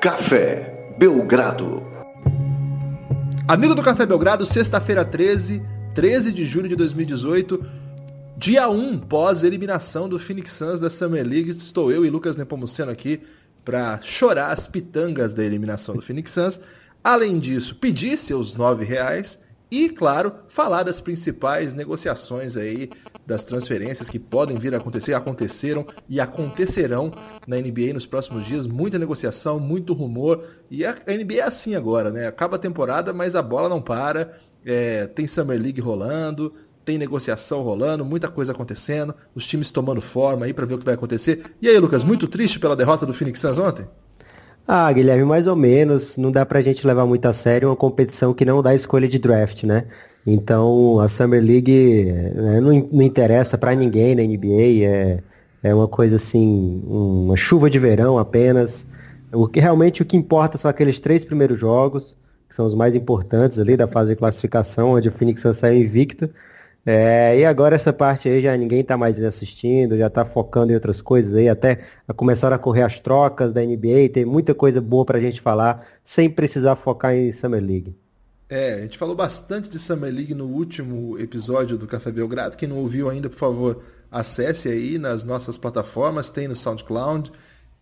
Café Belgrado. Amigo do Café Belgrado, sexta-feira 13, 13 de julho de 2018, dia 1 pós-eliminação do Phoenix Suns da Summer League. Estou eu e Lucas Nepomuceno aqui para chorar as pitangas da eliminação do Phoenix Suns. Além disso, pedir seus nove reais e, claro, falar das principais negociações aí, das transferências que podem vir a acontecer, aconteceram e acontecerão na NBA nos próximos dias. Muita negociação, muito rumor. E a NBA é assim agora, né? Acaba a temporada, mas a bola não para. É, tem Summer League rolando, tem negociação rolando, muita coisa acontecendo, os times tomando forma aí para ver o que vai acontecer. E aí, Lucas, muito triste pela derrota do Phoenix Suns ontem? Ah, Guilherme, mais ou menos. Não dá pra gente levar muito a sério uma competição que não dá escolha de draft, né? Então, a Summer League né, não, não, interessa para ninguém na NBA. É, é uma coisa assim, uma chuva de verão apenas. O que realmente o que importa são aqueles três primeiros jogos, que são os mais importantes ali da fase de classificação, onde o Phoenix Suns saiu invicto. É, e agora essa parte aí já ninguém está mais assistindo, já está focando em outras coisas aí, até começaram a correr as trocas da NBA, tem muita coisa boa para a gente falar, sem precisar focar em Summer League. É, a gente falou bastante de Summer League no último episódio do Café Belgrado. Quem não ouviu ainda, por favor, acesse aí nas nossas plataformas, tem no SoundCloud,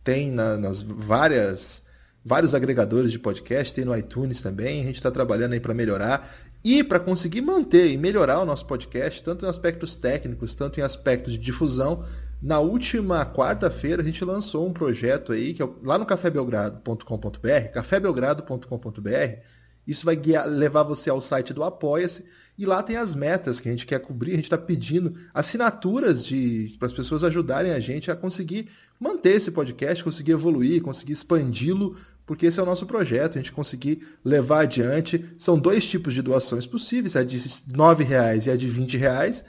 tem na, nas várias vários agregadores de podcast, tem no iTunes também. A gente está trabalhando aí para melhorar. E para conseguir manter e melhorar o nosso podcast, tanto em aspectos técnicos, tanto em aspectos de difusão, na última quarta-feira a gente lançou um projeto aí, que é lá no cafébelgrado.com.br, cafébelgrado.com.br. Isso vai guiar, levar você ao site do Apoia-se e lá tem as metas que a gente quer cobrir. A gente está pedindo assinaturas de para as pessoas ajudarem a gente a conseguir manter esse podcast, conseguir evoluir, conseguir expandi-lo porque esse é o nosso projeto, a gente conseguir levar adiante. São dois tipos de doações possíveis, a de R$ reais e a de R$ reais,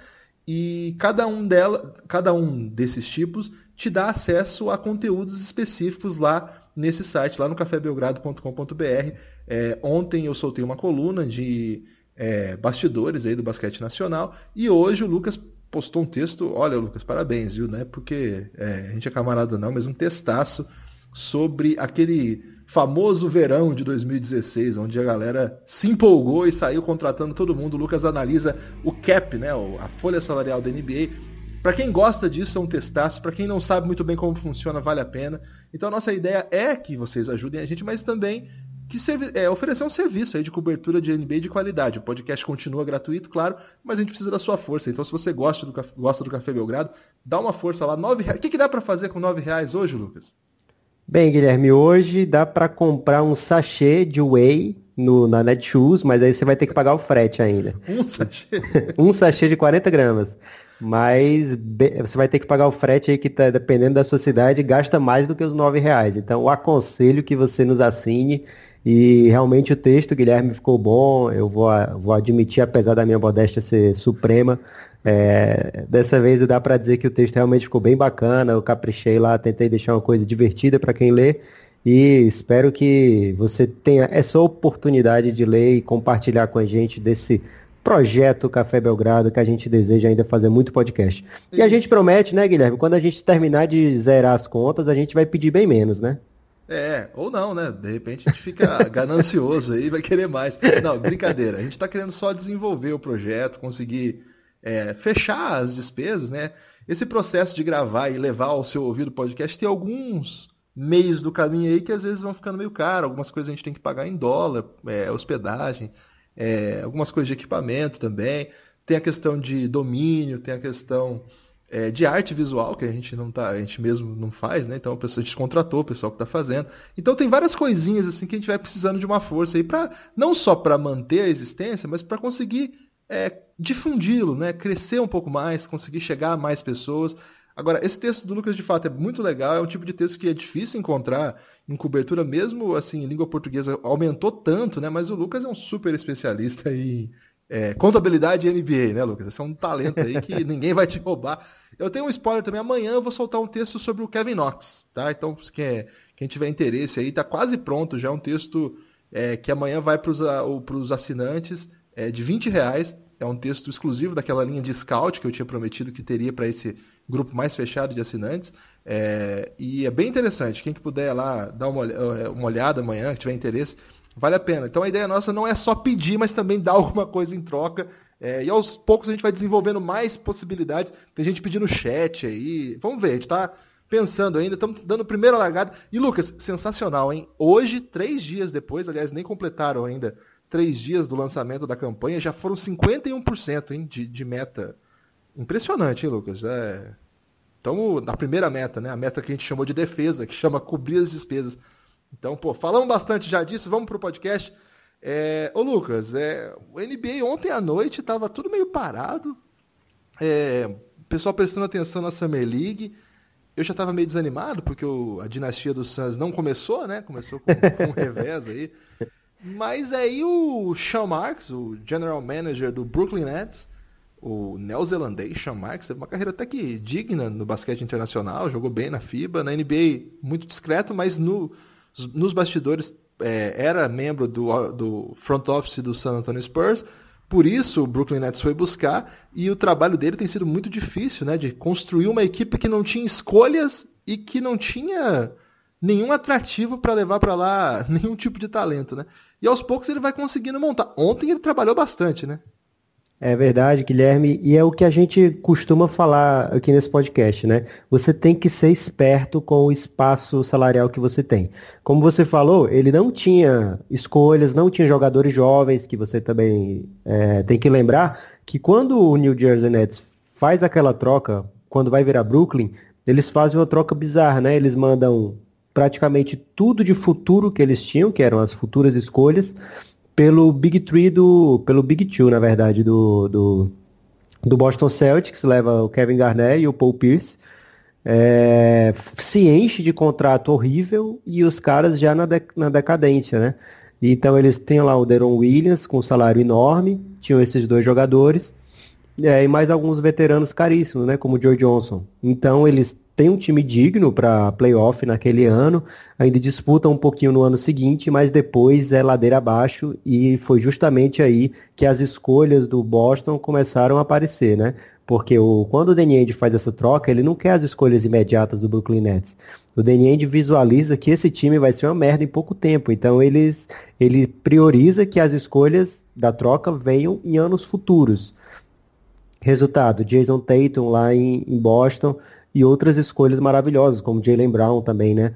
e cada um, dela, cada um desses tipos te dá acesso a conteúdos específicos lá nesse site, lá no cafébelgrado.com.br. É, ontem eu soltei uma coluna de é, bastidores aí do basquete nacional e hoje o Lucas postou um texto, olha Lucas, parabéns, viu, né? Porque é, a gente é camarada não, mas um textaço sobre aquele famoso verão de 2016, onde a galera se empolgou e saiu contratando todo mundo. O Lucas analisa o cap, né, a folha salarial da NBA. Para quem gosta disso, é um testaço. Para quem não sabe muito bem como funciona, vale a pena. Então, a nossa ideia é que vocês ajudem a gente, mas também que é, oferecer um serviço aí de cobertura de NBA de qualidade. O podcast continua gratuito, claro, mas a gente precisa da sua força. Então, se você gosta do, gosta do Café Belgrado, dá uma força lá. Nove reais. O que, que dá para fazer com nove reais hoje, Lucas? Bem, Guilherme, hoje dá para comprar um sachê de whey no, na Netshoes, mas aí você vai ter que pagar o frete ainda. Um sachê? um sachê de 40 gramas. Mas você vai ter que pagar o frete aí que tá, dependendo da sua cidade, gasta mais do que os nove reais. Então aconselho que você nos assine. E realmente o texto, Guilherme, ficou bom. Eu vou, vou admitir, apesar da minha modéstia ser suprema, é, dessa vez dá para dizer que o texto realmente ficou bem bacana, eu caprichei lá, tentei deixar uma coisa divertida para quem lê e espero que você tenha essa oportunidade de ler e compartilhar com a gente desse projeto Café Belgrado que a gente deseja ainda fazer muito podcast. E a gente promete, né, Guilherme, quando a gente terminar de zerar as contas, a gente vai pedir bem menos, né? É, ou não, né? De repente a gente fica ganancioso aí e vai querer mais. Não, brincadeira. A gente está querendo só desenvolver o projeto, conseguir é, fechar as despesas, né? Esse processo de gravar e levar ao seu ouvido podcast tem alguns meios do caminho aí que às vezes vão ficando meio caro. Algumas coisas a gente tem que pagar em dólar, é, hospedagem, é, algumas coisas de equipamento também. Tem a questão de domínio, tem a questão é, de arte visual, que a gente não tá, a gente mesmo não faz, né? Então a pessoa a gente contratou o pessoal que está fazendo. Então tem várias coisinhas assim que a gente vai precisando de uma força aí para não só para manter a existência, mas para conseguir é, difundi-lo, né? crescer um pouco mais, conseguir chegar a mais pessoas. Agora, esse texto do Lucas de fato é muito legal, é um tipo de texto que é difícil encontrar em cobertura, mesmo assim, em língua portuguesa aumentou tanto, né? Mas o Lucas é um super especialista em é, contabilidade e NBA, né, Lucas? Esse é um talento aí que ninguém vai te roubar. Eu tenho um spoiler também, amanhã eu vou soltar um texto sobre o Kevin Knox, tá? Então, quem, quem tiver interesse aí, tá quase pronto já, um texto é, que amanhã vai para os assinantes é, de 20 reais É um texto exclusivo daquela linha de scout que eu tinha prometido que teria para esse grupo mais fechado de assinantes. É, e é bem interessante. Quem que puder lá dar uma, é, uma olhada amanhã, que tiver interesse, vale a pena. Então a ideia nossa não é só pedir, mas também dar alguma coisa em troca. É, e aos poucos a gente vai desenvolvendo mais possibilidades. Tem gente pedindo chat aí. Vamos ver, a gente está pensando ainda, estamos dando primeira largada. E Lucas, sensacional, hein? Hoje, três dias depois, aliás, nem completaram ainda três dias do lançamento da campanha, já foram 51% hein, de, de meta. Impressionante, hein, Lucas? É... Estamos na primeira meta, né? A meta que a gente chamou de defesa, que chama cobrir as despesas. Então, pô, falamos bastante já disso, vamos pro podcast. É... Ô, Lucas, é... o NBA ontem à noite estava tudo meio parado. É... O pessoal prestando atenção na Summer League. Eu já estava meio desanimado, porque o... a dinastia dos Suns não começou, né? Começou com, com um revés aí. Mas aí o Sean Marks, o general manager do Brooklyn Nets, o neozelandês Sean Marks, teve uma carreira até que digna no basquete internacional, jogou bem na FIBA, na NBA muito discreto, mas no, nos bastidores é, era membro do, do front office do San Antonio Spurs, por isso o Brooklyn Nets foi buscar e o trabalho dele tem sido muito difícil, né, de construir uma equipe que não tinha escolhas e que não tinha nenhum atrativo para levar para lá nenhum tipo de talento, né? E aos poucos ele vai conseguindo montar. Ontem ele trabalhou bastante, né? É verdade, Guilherme, e é o que a gente costuma falar aqui nesse podcast, né? Você tem que ser esperto com o espaço salarial que você tem. Como você falou, ele não tinha escolhas, não tinha jogadores jovens, que você também é, tem que lembrar que quando o New Jersey Nets faz aquela troca, quando vai virar Brooklyn, eles fazem uma troca bizarra, né? Eles mandam praticamente tudo de futuro que eles tinham, que eram as futuras escolhas, pelo Big Three do. pelo Big Two, na verdade, do, do, do Boston Celtics, leva o Kevin Garnett e o Paul Pierce. É, se enche de contrato horrível e os caras já na, de, na decadência, né? Então eles têm lá o Deron Williams com um salário enorme, tinham esses dois jogadores, é, e mais alguns veteranos caríssimos, né? Como o Joe Johnson. Então eles tem um time digno para playoff naquele ano, ainda disputa um pouquinho no ano seguinte, mas depois é ladeira abaixo e foi justamente aí que as escolhas do Boston começaram a aparecer, né? Porque o, quando o Ainge faz essa troca, ele não quer as escolhas imediatas do Brooklyn Nets. O Ainge visualiza que esse time vai ser uma merda em pouco tempo, então eles, ele prioriza que as escolhas da troca venham em anos futuros. Resultado, Jason Tatum lá em, em Boston e outras escolhas maravilhosas, como Jalen Brown também, né?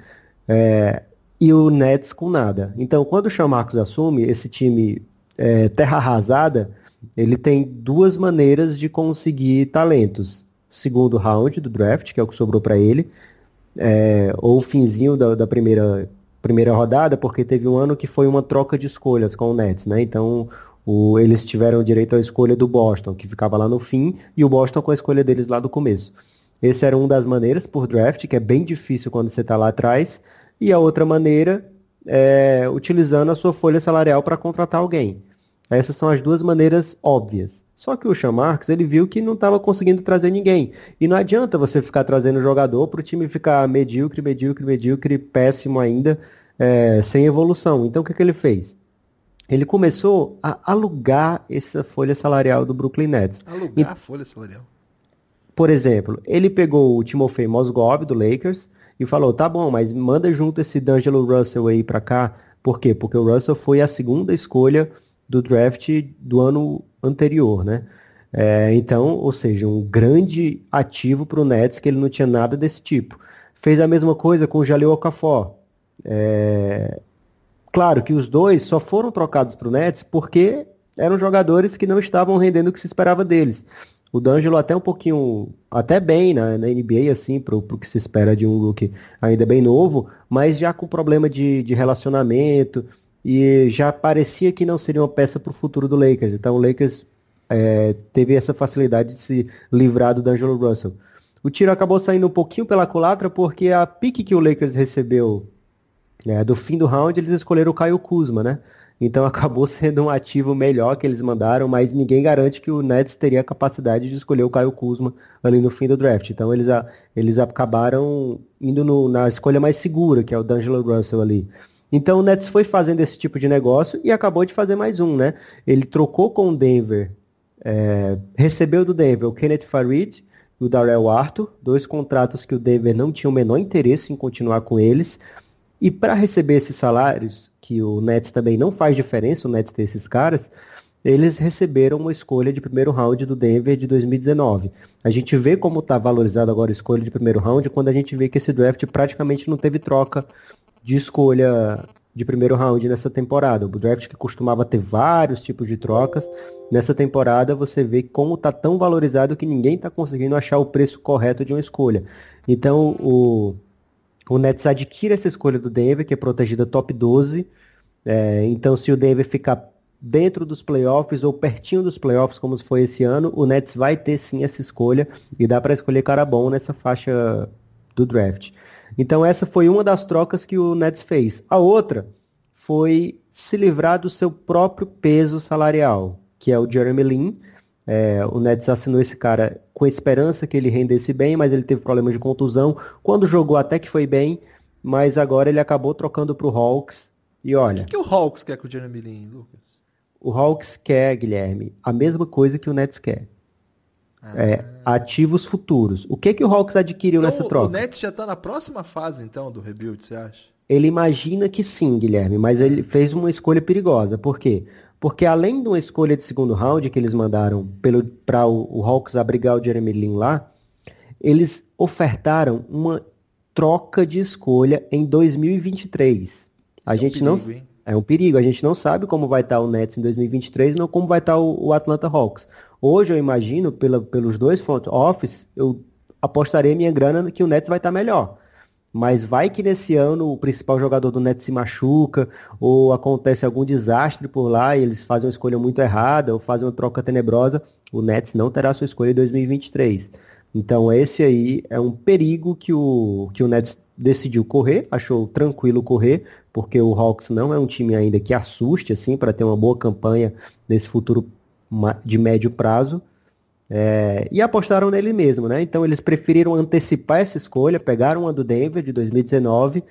É, e o Nets com nada. Então, quando o Sean Marcos assume esse time é, terra arrasada, ele tem duas maneiras de conseguir talentos. Segundo round do draft, que é o que sobrou para ele, é, ou finzinho da, da, primeira, primeira rodada, porque teve um ano que foi uma troca de escolhas com o Nets, né? Então, o, eles tiveram direito à escolha do Boston, que ficava lá no fim, e o Boston com a escolha deles lá do começo. Esse era uma das maneiras por draft, que é bem difícil quando você está lá atrás. E a outra maneira é utilizando a sua folha salarial para contratar alguém. Essas são as duas maneiras óbvias. Só que o Sean Marks, ele viu que não estava conseguindo trazer ninguém. E não adianta você ficar trazendo jogador para o time ficar medíocre, medíocre, medíocre, péssimo ainda, é, sem evolução. Então o que, que ele fez? Ele começou a alugar essa folha salarial do Brooklyn Nets. Alugar a folha salarial? Por exemplo, ele pegou o Timofey Mozgov do Lakers e falou: tá bom, mas manda junto esse D'Angelo Russell aí pra cá. Por quê? Porque o Russell foi a segunda escolha do draft do ano anterior, né? É, então, ou seja, um grande ativo para o Nets que ele não tinha nada desse tipo. Fez a mesma coisa com o Jaleel Okafor. É... Claro que os dois só foram trocados para o Nets porque eram jogadores que não estavam rendendo o que se esperava deles. O D'Angelo até um pouquinho, até bem na, na NBA, assim, pro, pro que se espera de um rookie ainda bem novo, mas já com problema de, de relacionamento e já parecia que não seria uma peça para o futuro do Lakers. Então o Lakers é, teve essa facilidade de se livrar do D'Angelo Russell. O tiro acabou saindo um pouquinho pela culatra porque a pique que o Lakers recebeu é, do fim do round, eles escolheram o Caio Kuzma, né? Então acabou sendo um ativo melhor que eles mandaram, mas ninguém garante que o Nets teria a capacidade de escolher o Caio Kuzma ali no fim do draft. Então eles, a, eles acabaram indo no, na escolha mais segura, que é o D'Angelo Russell ali. Então o Nets foi fazendo esse tipo de negócio e acabou de fazer mais um, né? Ele trocou com o Denver é, recebeu do Denver o Kenneth Farid e o Darrell Arthur, dois contratos que o Denver não tinha o menor interesse em continuar com eles. E para receber esses salários, que o Nets também não faz diferença, o Nets ter esses caras, eles receberam uma escolha de primeiro round do Denver de 2019. A gente vê como está valorizado agora a escolha de primeiro round quando a gente vê que esse draft praticamente não teve troca de escolha de primeiro round nessa temporada. O draft que costumava ter vários tipos de trocas, nessa temporada você vê como está tão valorizado que ninguém está conseguindo achar o preço correto de uma escolha. Então o, o Nets adquire essa escolha do Denver, que é protegida top 12. É, então se o Denver ficar dentro dos playoffs ou pertinho dos playoffs, como foi esse ano, o Nets vai ter sim essa escolha e dá para escolher cara bom nessa faixa do draft. Então essa foi uma das trocas que o Nets fez. A outra foi se livrar do seu próprio peso salarial, que é o Jeremy Lin. É, o Nets assinou esse cara com esperança que ele rendesse bem, mas ele teve problemas de contusão. Quando jogou até que foi bem, mas agora ele acabou trocando para o Hawks. E olha. O que, que o Hawks quer com o Jeremy Lin, Lucas? O Hawks quer, Guilherme, a mesma coisa que o Nets quer. Ah. É, ativos futuros. O que que o Hawks adquiriu então, nessa troca? O Nets já está na próxima fase, então, do rebuild, você acha? Ele imagina que sim, Guilherme, mas ele fez uma escolha perigosa. Por quê? Porque além de uma escolha de segundo round que eles mandaram para o, o Hawks abrigar o Jeremy Lin lá, eles ofertaram uma troca de escolha em 2023. A Isso gente é um perigo, não hein? é um perigo. A gente não sabe como vai estar o Nets em 2023, não como vai estar o, o Atlanta Hawks. Hoje eu imagino, pela, pelos dois front office, eu apostarei minha grana que o Nets vai estar melhor. Mas vai que nesse ano o principal jogador do Nets se machuca, ou acontece algum desastre por lá e eles fazem uma escolha muito errada, ou fazem uma troca tenebrosa, o Nets não terá sua escolha em 2023. Então esse aí é um perigo que o, que o Nets decidiu correr, achou tranquilo correr, porque o Hawks não é um time ainda que assuste assim para ter uma boa campanha nesse futuro de médio prazo. É, e apostaram nele mesmo, né? Então eles preferiram antecipar essa escolha, pegaram a do Denver de 2019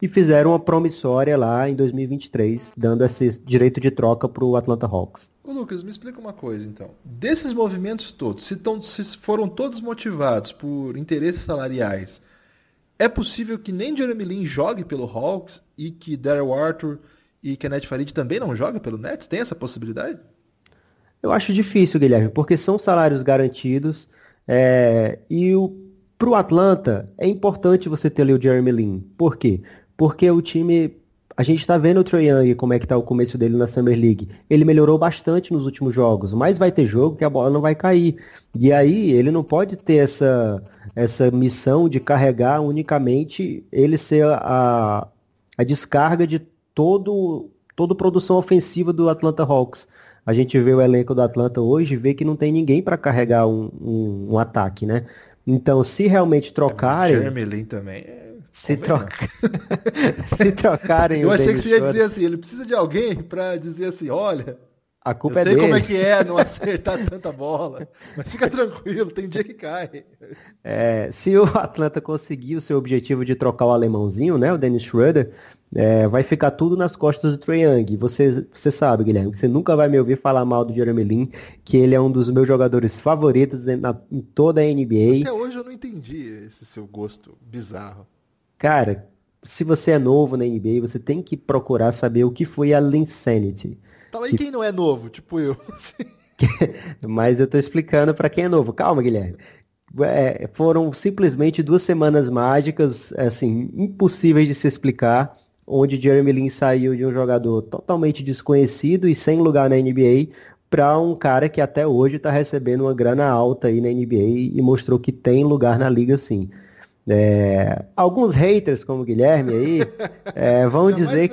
e fizeram uma promissória lá em 2023, dando esse direito de troca para o Atlanta Hawks. Ô Lucas, me explica uma coisa então. Desses movimentos todos, se, tão, se foram todos motivados por interesses salariais, é possível que nem Jeremy Lin jogue pelo Hawks e que Daryl Arthur e Kenneth Farid também não joguem pelo Nets? Tem essa possibilidade? Eu acho difícil, Guilherme, porque são salários garantidos é, e para o Atlanta é importante você ter ali o Jeremy Lin. Por quê? Porque o time a gente está vendo o Trae Young, como é que está o começo dele na Summer League. Ele melhorou bastante nos últimos jogos, mas vai ter jogo que a bola não vai cair. E aí ele não pode ter essa, essa missão de carregar unicamente ele ser a, a descarga de todo toda produção ofensiva do Atlanta Hawks. A gente vê o elenco do Atlanta hoje e vê que não tem ninguém para carregar um, um, um, ataque, né? Então, se realmente trocarem. É, Jeremy Lin também. É... Se, troca... se trocarem. Eu achei que você ia dizer assim: ele precisa de alguém para dizer assim: olha. A culpa eu é sei dele. como é que é não acertar tanta bola, mas fica tranquilo, tem dia que cai. É, se o Atlanta conseguir o seu objetivo de trocar o alemãozinho, né, o Dennis Schroeder, é, vai ficar tudo nas costas do Trae Young. Você, você sabe, Guilherme, que você nunca vai me ouvir falar mal do Jeremy Lin, que ele é um dos meus jogadores favoritos em, na, em toda a NBA. Até hoje eu não entendi esse seu gosto bizarro. Cara, se você é novo na NBA, você tem que procurar saber o que foi a Linsanity. Tá aí que... quem não é novo, tipo eu. Mas eu tô explicando para quem é novo. Calma, Guilherme. É, foram simplesmente duas semanas mágicas, assim, impossíveis de se explicar onde Jeremy Lin saiu de um jogador totalmente desconhecido e sem lugar na NBA para um cara que até hoje está recebendo uma grana alta aí na NBA e mostrou que tem lugar na liga sim. É, alguns haters como o Guilherme aí é, vão dizer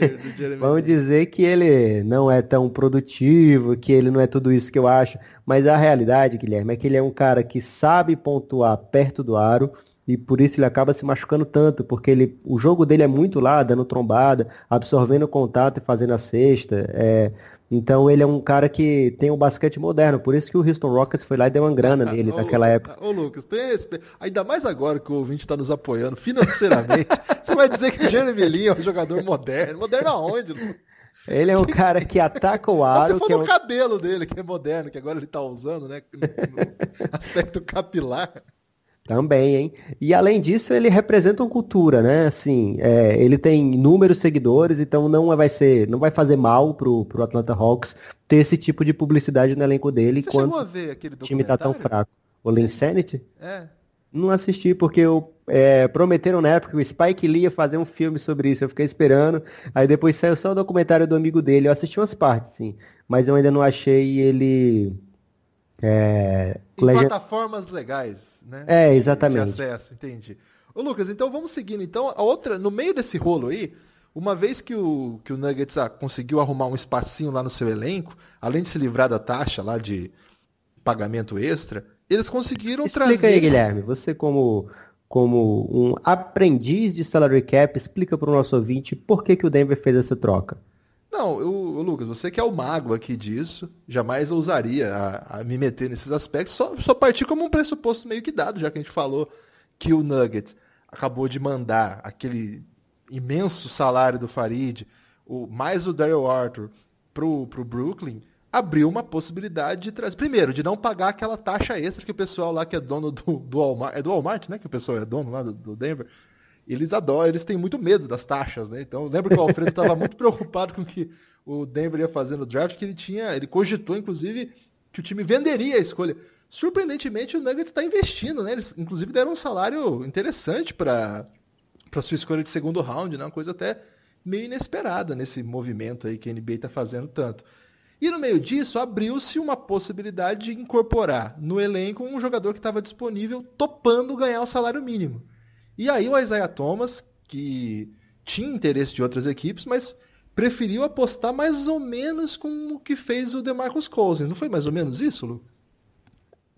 vão dizer que ele não é tão produtivo, que ele não é tudo isso que eu acho, mas a realidade, Guilherme, é que ele é um cara que sabe pontuar perto do aro, e por isso ele acaba se machucando tanto, porque ele, o jogo dele é muito lá, dando trombada, absorvendo contato e fazendo a cesta. É, então ele é um cara que tem um basquete moderno, por isso que o Houston Rockets foi lá e deu uma grana nele ô, naquela época. Ô Lucas, tem respeito. Ainda mais agora que o ouvinte está nos apoiando financeiramente, você vai dizer que o Jeremy Lin é um jogador moderno. Moderno aonde, Lucas? Ele é um cara que ataca o aro. Você que é o um... cabelo dele, que é moderno, que agora ele tá usando, né? No aspecto capilar. Também, hein? E além disso, ele representa uma cultura, né? Assim, é, ele tem inúmeros seguidores, então não vai ser, não vai fazer mal pro, pro Atlanta Hawks ter esse tipo de publicidade no elenco dele Você quando o time tá tão fraco. O Insanity? É. Não assisti porque eu, é, prometeram na época que o Spike Lee ia fazer um filme sobre isso. Eu fiquei esperando. Aí depois saiu só o documentário do amigo dele. Eu assisti umas partes, sim. Mas eu ainda não achei ele. É, plataformas legais, né? É, exatamente. De acesso, entendi. Ô Lucas, então vamos seguindo. Então, a outra, no meio desse rolo aí, uma vez que o, que o Nuggets ah, conseguiu arrumar um espacinho lá no seu elenco, além de se livrar da taxa lá de pagamento extra, eles conseguiram explica trazer. Explica aí, Guilherme. Você, como, como um aprendiz de salary cap, explica para o nosso ouvinte por que, que o Denver fez essa troca. Não, eu, Lucas, você que é o mago aqui disso, jamais ousaria a, a me meter nesses aspectos, só, só partir como um pressuposto meio que dado, já que a gente falou que o Nuggets acabou de mandar aquele imenso salário do Farid, o, mais o Daryl Arthur, pro, pro Brooklyn, abriu uma possibilidade de trazer. Primeiro, de não pagar aquela taxa extra que o pessoal lá que é dono do, do Walmart. É do Walmart, né? Que o pessoal é dono lá do, do Denver. Eles adoram, eles têm muito medo das taxas, né? Então, lembro que o Alfredo estava muito preocupado com o que o Denver ia fazer no draft, que ele tinha. Ele cogitou, inclusive, que o time venderia a escolha. Surpreendentemente, o Nuggets está investindo, né? Eles, inclusive, deram um salário interessante para sua escolha de segundo round, né? Uma coisa até meio inesperada nesse movimento aí que a NBA está fazendo tanto. E no meio disso, abriu-se uma possibilidade de incorporar no elenco um jogador que estava disponível topando ganhar o salário mínimo. E aí o Isaiah Thomas, que tinha interesse de outras equipes, mas preferiu apostar mais ou menos com o que fez o DeMarcus Cousins. Não foi mais ou menos isso, Lucas?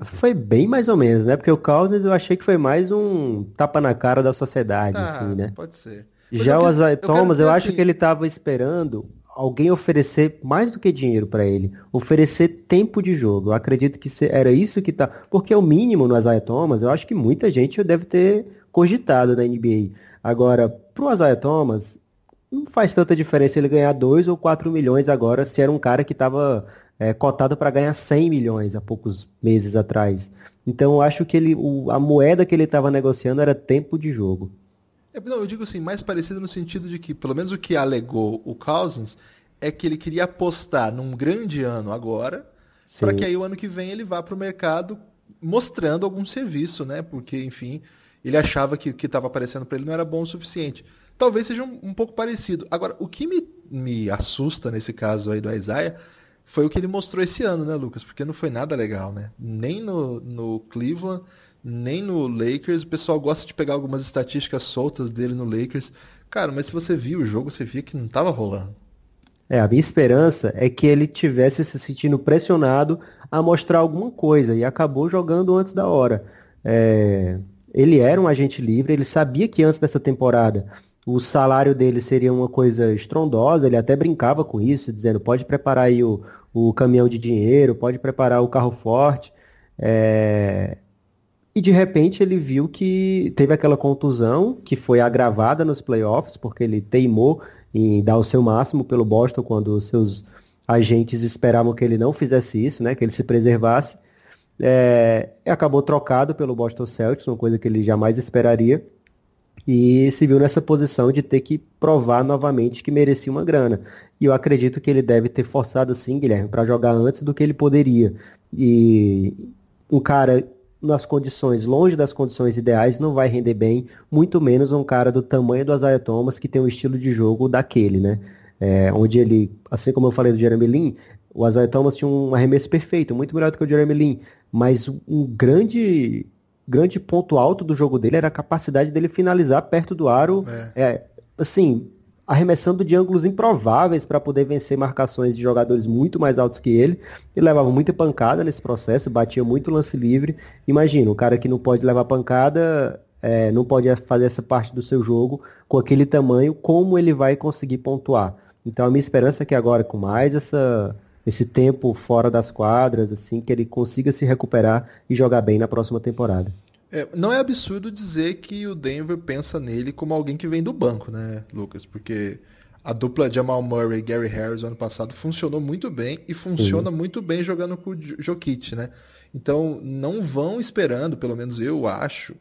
Foi bem mais ou menos, né? Porque o Cousins eu achei que foi mais um tapa na cara da sociedade, ah, assim, né? Pode ser. Mas Já o Isaiah Thomas, eu, eu acho assim... que ele estava esperando alguém oferecer mais do que dinheiro para ele, oferecer tempo de jogo. Eu acredito que era isso que tá, porque é o mínimo no Isaiah Thomas, eu acho que muita gente deve ter cogitado na NBA. Agora, pro Isaiah Thomas, não faz tanta diferença ele ganhar 2 ou 4 milhões agora, se era um cara que estava é, cotado para ganhar 100 milhões há poucos meses atrás. Então eu acho que ele, o, a moeda que ele estava negociando era tempo de jogo. É, não, eu digo assim, mais parecido no sentido de que, pelo menos o que alegou o Cousins, é que ele queria apostar num grande ano agora, para que aí o ano que vem ele vá para o mercado mostrando algum serviço, né? Porque, enfim, ele achava que o que estava aparecendo para ele não era bom o suficiente. Talvez seja um, um, pouco parecido. Agora, o que me, me assusta nesse caso aí do Isaiah foi o que ele mostrou esse ano, né, Lucas? Porque não foi nada legal, né? Nem no, no Cleveland, nem no Lakers. O pessoal gosta de pegar algumas estatísticas soltas dele no Lakers. Cara, mas se você viu o jogo, você via que não estava rolando. É, a minha esperança é que ele tivesse se sentindo pressionado a mostrar alguma coisa e acabou jogando antes da hora. É, ele era um agente livre, ele sabia que antes dessa temporada o salário dele seria uma coisa estrondosa, ele até brincava com isso, dizendo pode preparar aí o, o caminhão de dinheiro, pode preparar o carro forte. É, e de repente ele viu que teve aquela contusão que foi agravada nos playoffs, porque ele teimou em dar o seu máximo pelo Boston quando seus agentes esperavam que ele não fizesse isso, né, que ele se preservasse. É, acabou trocado pelo Boston Celtics, uma coisa que ele jamais esperaria. E se viu nessa posição de ter que provar novamente que merecia uma grana. E eu acredito que ele deve ter forçado sim, Guilherme, para jogar antes do que ele poderia. E um cara nas condições, longe das condições ideais, não vai render bem, muito menos um cara do tamanho do Isaiah Thomas, que tem um estilo de jogo daquele, né? É, onde ele, assim como eu falei do Jeremy Lin, o Isaiah Thomas tinha um arremesso perfeito, muito melhor do que o Jeremy Lin, mas um grande grande ponto alto do jogo dele era a capacidade dele finalizar perto do aro, é. É, assim, arremessando de ângulos improváveis para poder vencer marcações de jogadores muito mais altos que ele. Ele levava muita pancada nesse processo, batia muito lance livre. Imagina, um cara que não pode levar pancada, é, não pode fazer essa parte do seu jogo com aquele tamanho, como ele vai conseguir pontuar? Então a minha esperança é que agora, com mais essa, esse tempo fora das quadras, assim, que ele consiga se recuperar e jogar bem na próxima temporada. É, não é absurdo dizer que o Denver pensa nele como alguém que vem do banco, né, Lucas? Porque A dupla Jamal Murray e Gary Harris ano passado funcionou muito bem e funciona Sim. muito bem jogando com o Jokic, né? Então não vão esperando, pelo menos eu acho,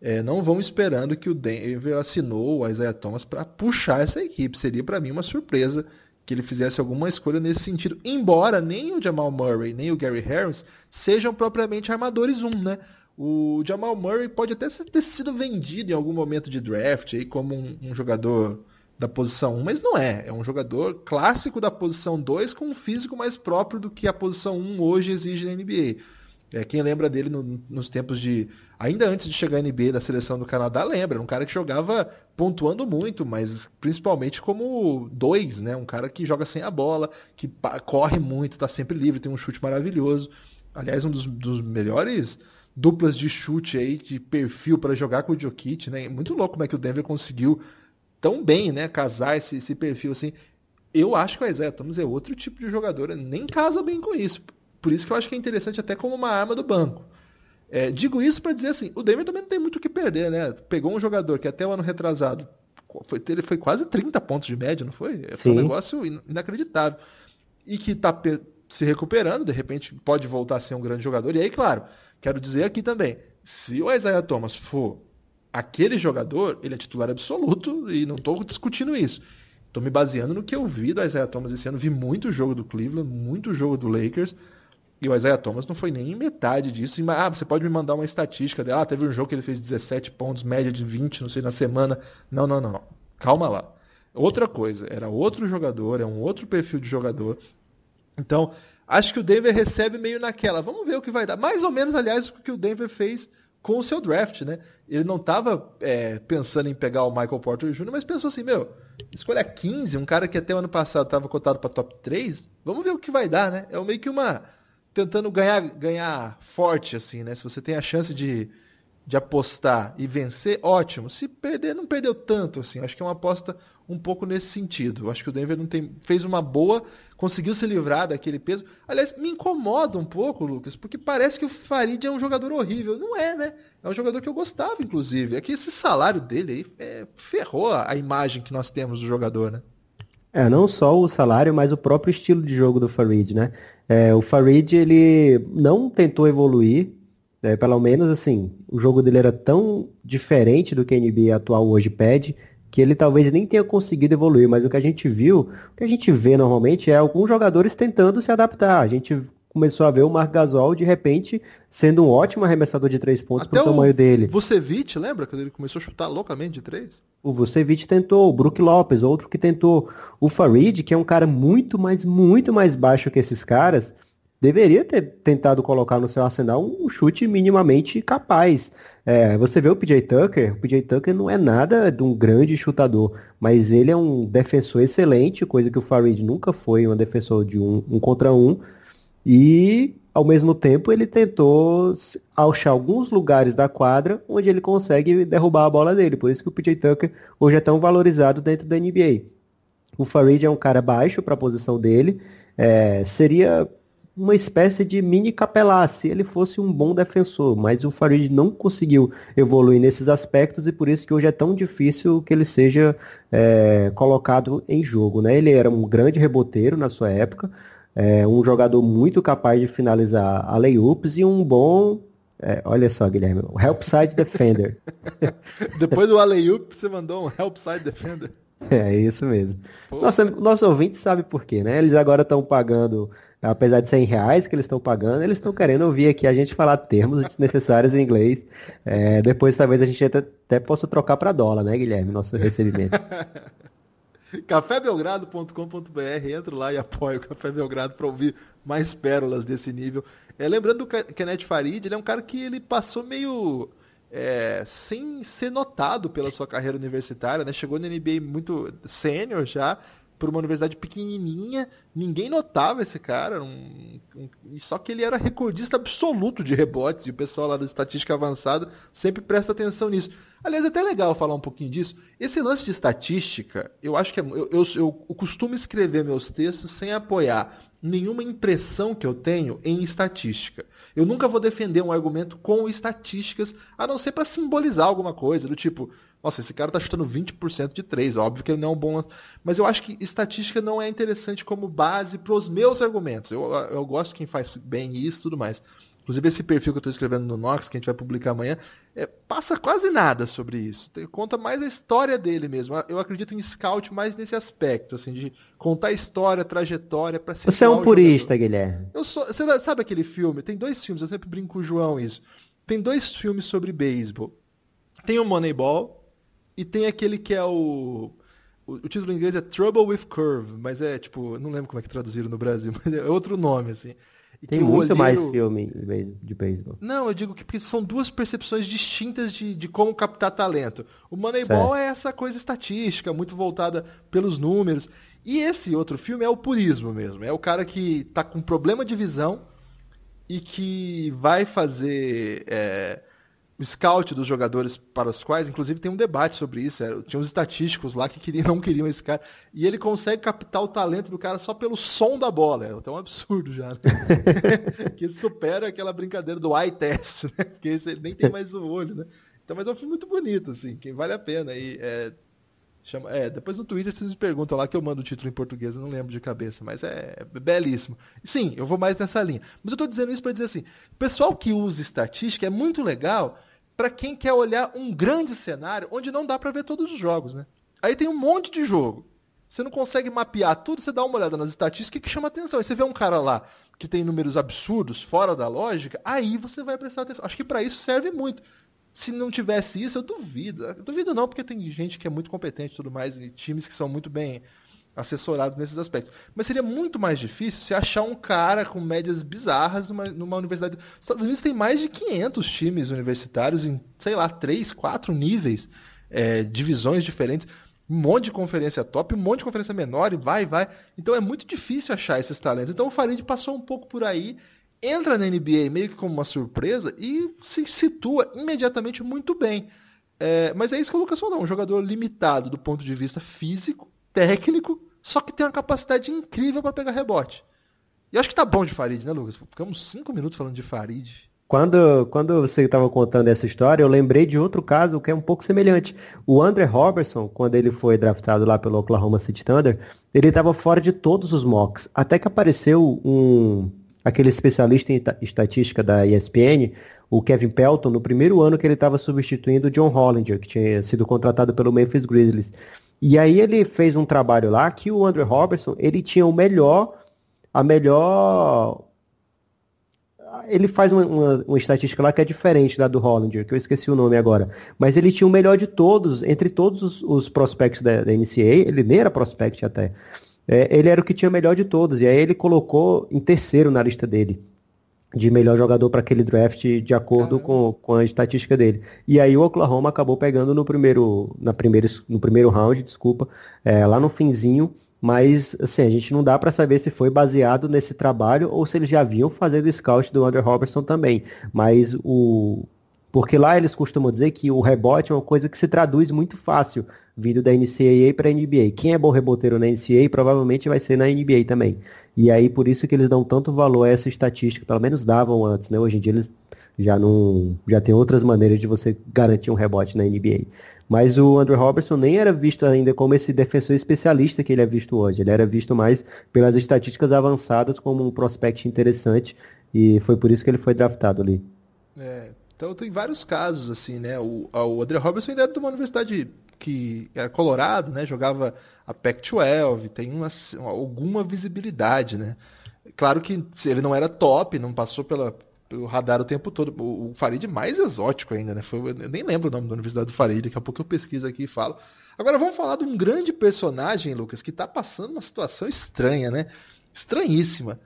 é, não vão esperando que o Denver assinou o Isaiah Thomas para puxar essa equipe. Seria para mim uma surpresa que ele fizesse alguma escolha nesse sentido. Embora nem o Jamal Murray nem o Gary Harris sejam propriamente armadores 1, né? O Jamal Murray pode até ter sido vendido em algum momento de draft aí como um, um jogador da posição 1, mas não é. É um jogador clássico da posição 2 com um físico mais próprio do que a posição 1 hoje exige na NBA. É, quem lembra dele no, nos tempos de. Ainda antes de chegar à NBA da seleção do Canadá, lembra. Um cara que jogava pontuando muito, mas principalmente como dois, né? Um cara que joga sem a bola, que corre muito, está sempre livre, tem um chute maravilhoso. Aliás, um dos, dos melhores duplas de chute aí, de perfil para jogar com o Jokic, né? Muito louco como é que o Denver conseguiu tão bem, né, casar esse, esse perfil assim. Eu acho que o Isaiah Thomas é outro tipo de jogador, nem casa bem com isso. Por isso que eu acho que é interessante até como uma arma do banco. É, digo isso para dizer assim, o Denver também não tem muito o que perder, né? Pegou um jogador que até o ano retrasado foi, ele foi quase 30 pontos de média, não foi? Sim. Foi um negócio inacreditável. E que está se recuperando, de repente pode voltar a ser um grande jogador. E aí, claro, quero dizer aqui também, se o Isaiah Thomas for aquele jogador, ele é titular absoluto e não estou discutindo isso. Estou me baseando no que eu vi do Isaiah Thomas esse ano. Vi muito jogo do Cleveland, muito jogo do Lakers. E o Isaiah Thomas não foi nem metade disso. Ah, você pode me mandar uma estatística dela. Ah, teve um jogo que ele fez 17 pontos, média de 20, não sei, na semana. Não, não, não. Calma lá. Outra coisa, era outro jogador, é um outro perfil de jogador. Então, acho que o Denver recebe meio naquela. Vamos ver o que vai dar. Mais ou menos, aliás, o que o Denver fez com o seu draft, né? Ele não estava é, pensando em pegar o Michael Porter Jr., mas pensou assim, meu, escolha 15, um cara que até o ano passado estava cotado para top 3, vamos ver o que vai dar, né? É meio que uma tentando ganhar ganhar forte assim, né? Se você tem a chance de de apostar e vencer, ótimo. Se perder, não perdeu tanto, assim. Acho que é uma aposta um pouco nesse sentido. Acho que o Denver não tem, fez uma boa, conseguiu se livrar daquele peso. Aliás, me incomoda um pouco, Lucas, porque parece que o Farid é um jogador horrível. Não é, né? É um jogador que eu gostava, inclusive. É que esse salário dele aí é, ferrou a imagem que nós temos do jogador, né? É, não só o salário, mas o próprio estilo de jogo do Farid, né? É, o Farid, ele não tentou evoluir, é, pelo menos assim, o jogo dele era tão diferente do que a NBA atual hoje pede, que ele talvez nem tenha conseguido evoluir, mas o que a gente viu, o que a gente vê normalmente é alguns jogadores tentando se adaptar. A gente começou a ver o Marc Gasol de repente sendo um ótimo arremessador de três pontos Até pro tamanho dele. Vucevic, lembra quando ele começou a chutar loucamente de três? O Vucevic tentou, o Brook Lopes, outro que tentou. O Farid, que é um cara muito mais, muito mais baixo que esses caras, deveria ter tentado colocar no seu arsenal um chute minimamente capaz. É, você vê o PJ Tucker, o PJ Tucker não é nada de um grande chutador, mas ele é um defensor excelente, coisa que o Farid nunca foi, um defensor de um, um contra um, e ao mesmo tempo ele tentou achar alguns lugares da quadra onde ele consegue derrubar a bola dele, por isso que o PJ Tucker hoje é tão valorizado dentro da NBA. O Farid é um cara baixo para a posição dele, é, seria uma espécie de mini capelá se ele fosse um bom defensor, mas o Farid não conseguiu evoluir nesses aspectos e por isso que hoje é tão difícil que ele seja é, colocado em jogo. Né? Ele era um grande reboteiro na sua época, é, um jogador muito capaz de finalizar a layups e um bom é, olha só, Guilherme, o help side defender. Depois do alley-oop, você mandou um help side defender. É, isso mesmo. Nossa, nosso ouvinte sabe por quê, né? Eles agora estão pagando apesar de 100 reais que eles estão pagando, eles estão querendo ouvir aqui a gente falar termos desnecessários em inglês. É, depois talvez a gente até, até possa trocar para dólar, né, Guilherme, nosso recebimento. cafébelgrado.com.br, entra lá e apoia o Café Belgrado para ouvir mais pérolas desse nível. É, lembrando do Kenneth Farid, ele é um cara que ele passou meio é, sem ser notado pela sua carreira universitária, né? Chegou no NBA muito sênior já, por uma universidade pequenininha, ninguém notava esse cara, um, um, só que ele era recordista absoluto de rebotes, e o pessoal lá da estatística avançada sempre presta atenção nisso. Aliás, é até legal falar um pouquinho disso. Esse lance de estatística, eu acho que é, eu, eu, eu costumo escrever meus textos sem apoiar nenhuma impressão que eu tenho em estatística. Eu nunca vou defender um argumento com estatísticas, a não ser para simbolizar alguma coisa, do tipo, nossa, esse cara tá chutando 20% de 3, óbvio que ele não é um bom. Mas eu acho que estatística não é interessante como base para os meus argumentos. Eu, eu gosto quem faz bem isso e tudo mais. Inclusive, esse perfil que eu estou escrevendo no Nox, que a gente vai publicar amanhã, é, passa quase nada sobre isso. Conta mais a história dele mesmo. Eu acredito em scout mais nesse aspecto, assim, de contar história, trajetória para Você é um purista, jogador. Guilherme. Eu sou, você sabe aquele filme? Tem dois filmes, eu sempre brinco com o João isso. Tem dois filmes sobre beisebol. Tem o Moneyball e tem aquele que é o o, título em inglês é Trouble with Curve, mas é tipo, não lembro como é que traduziram no Brasil, mas é outro nome, assim. E Tem muito olheiro... mais filme de beisebol. Não, eu digo que são duas percepções distintas de, de como captar talento. O Moneyball certo. é essa coisa estatística, muito voltada pelos números. E esse outro filme é o purismo mesmo. É o cara que tá com problema de visão e que vai fazer. É o scout dos jogadores para os quais, inclusive tem um debate sobre isso, era, tinha uns estatísticos lá que queriam, não queriam esse cara, e ele consegue captar o talento do cara só pelo som da bola, é até um absurdo já, né? que supera aquela brincadeira do eye test, né? Porque ele nem tem mais o olho, né? Então, mas é um filme muito bonito, assim, que vale a pena, e é, Chama, é, depois no Twitter vocês me perguntam lá que eu mando o título em português, eu não lembro de cabeça, mas é, é belíssimo. Sim, eu vou mais nessa linha. Mas eu estou dizendo isso para dizer assim, pessoal que usa estatística é muito legal para quem quer olhar um grande cenário onde não dá para ver todos os jogos, né? Aí tem um monte de jogo. Você não consegue mapear tudo, você dá uma olhada nas estatísticas que chama atenção. Aí você vê um cara lá que tem números absurdos, fora da lógica, aí você vai prestar atenção. Acho que para isso serve muito se não tivesse isso, eu duvido. Duvido não, porque tem gente que é muito competente e tudo mais, e times que são muito bem assessorados nesses aspectos. Mas seria muito mais difícil se achar um cara com médias bizarras numa, numa universidade. Os Estados Unidos tem mais de 500 times universitários em, sei lá, 3, 4 níveis, é, divisões diferentes, um monte de conferência top, um monte de conferência menor, e vai, vai. Então é muito difícil achar esses talentos. Então o Farid passou um pouco por aí entra na NBA meio que como uma surpresa e se situa imediatamente muito bem. É, mas é isso que o Lucas falou, um jogador limitado do ponto de vista físico, técnico, só que tem uma capacidade incrível para pegar rebote. E acho que tá bom de Farid, né, Lucas? Ficamos cinco minutos falando de Farid. Quando, quando você estava contando essa história, eu lembrei de outro caso que é um pouco semelhante. O Andre Robertson, quando ele foi draftado lá pelo Oklahoma City Thunder, ele estava fora de todos os mocks. Até que apareceu um, aquele especialista em estatística da ESPN, o Kevin Pelton, no primeiro ano que ele estava substituindo o John Hollinger, que tinha sido contratado pelo Memphis Grizzlies. E aí ele fez um trabalho lá que o Andrew Robertson, ele tinha o melhor, a melhor... Ele faz uma, uma, uma, estatística lá que é diferente da do Hollinger, que eu esqueci o nome agora. Mas ele tinha o melhor de todos, entre todos os, os da, da ele nem era prospect até é, ele era o que tinha melhor de todos. E aí ele colocou em terceiro na lista dele. De melhor jogador para aquele draft de acordo com, com a estatística dele. E aí o Oklahoma acabou pegando no primeiro, na primeiro, no primeiro round, desculpa, é, lá no finzinho. Mas assim, a gente não dá para saber se foi baseado nesse trabalho ou se eles já vinham fazendo o scout do Andrew Robertson também. Mas o. Porque lá eles costumam dizer que o rebote é uma coisa que se traduz muito fácil vindo da NCAA para a NBA. Quem é bom reboteiro na NCAA provavelmente vai ser na NBA também. E aí por isso que eles dão tanto valor a essa estatística, pelo menos davam antes, né? Hoje em dia eles já não já tem outras maneiras de você garantir um rebote na NBA. Mas o Andrew Robertson nem era visto ainda como esse defensor especialista que ele é visto hoje. Ele era visto mais pelas estatísticas avançadas como um prospect interessante e foi por isso que ele foi draftado ali. É, então tem vários casos assim, né? O, o Andrew Robertson ainda é de uma universidade que era colorado, né? Jogava a Pac-12, tem uma, alguma visibilidade, né? Claro que ele não era top, não passou pela, pelo radar o tempo todo. O, o Farid mais exótico ainda, né? Foi, eu nem lembro o nome da Universidade do Farid, daqui a pouco eu pesquiso aqui e falo. Agora vamos falar de um grande personagem, Lucas, que está passando uma situação estranha, né? Estranhíssima.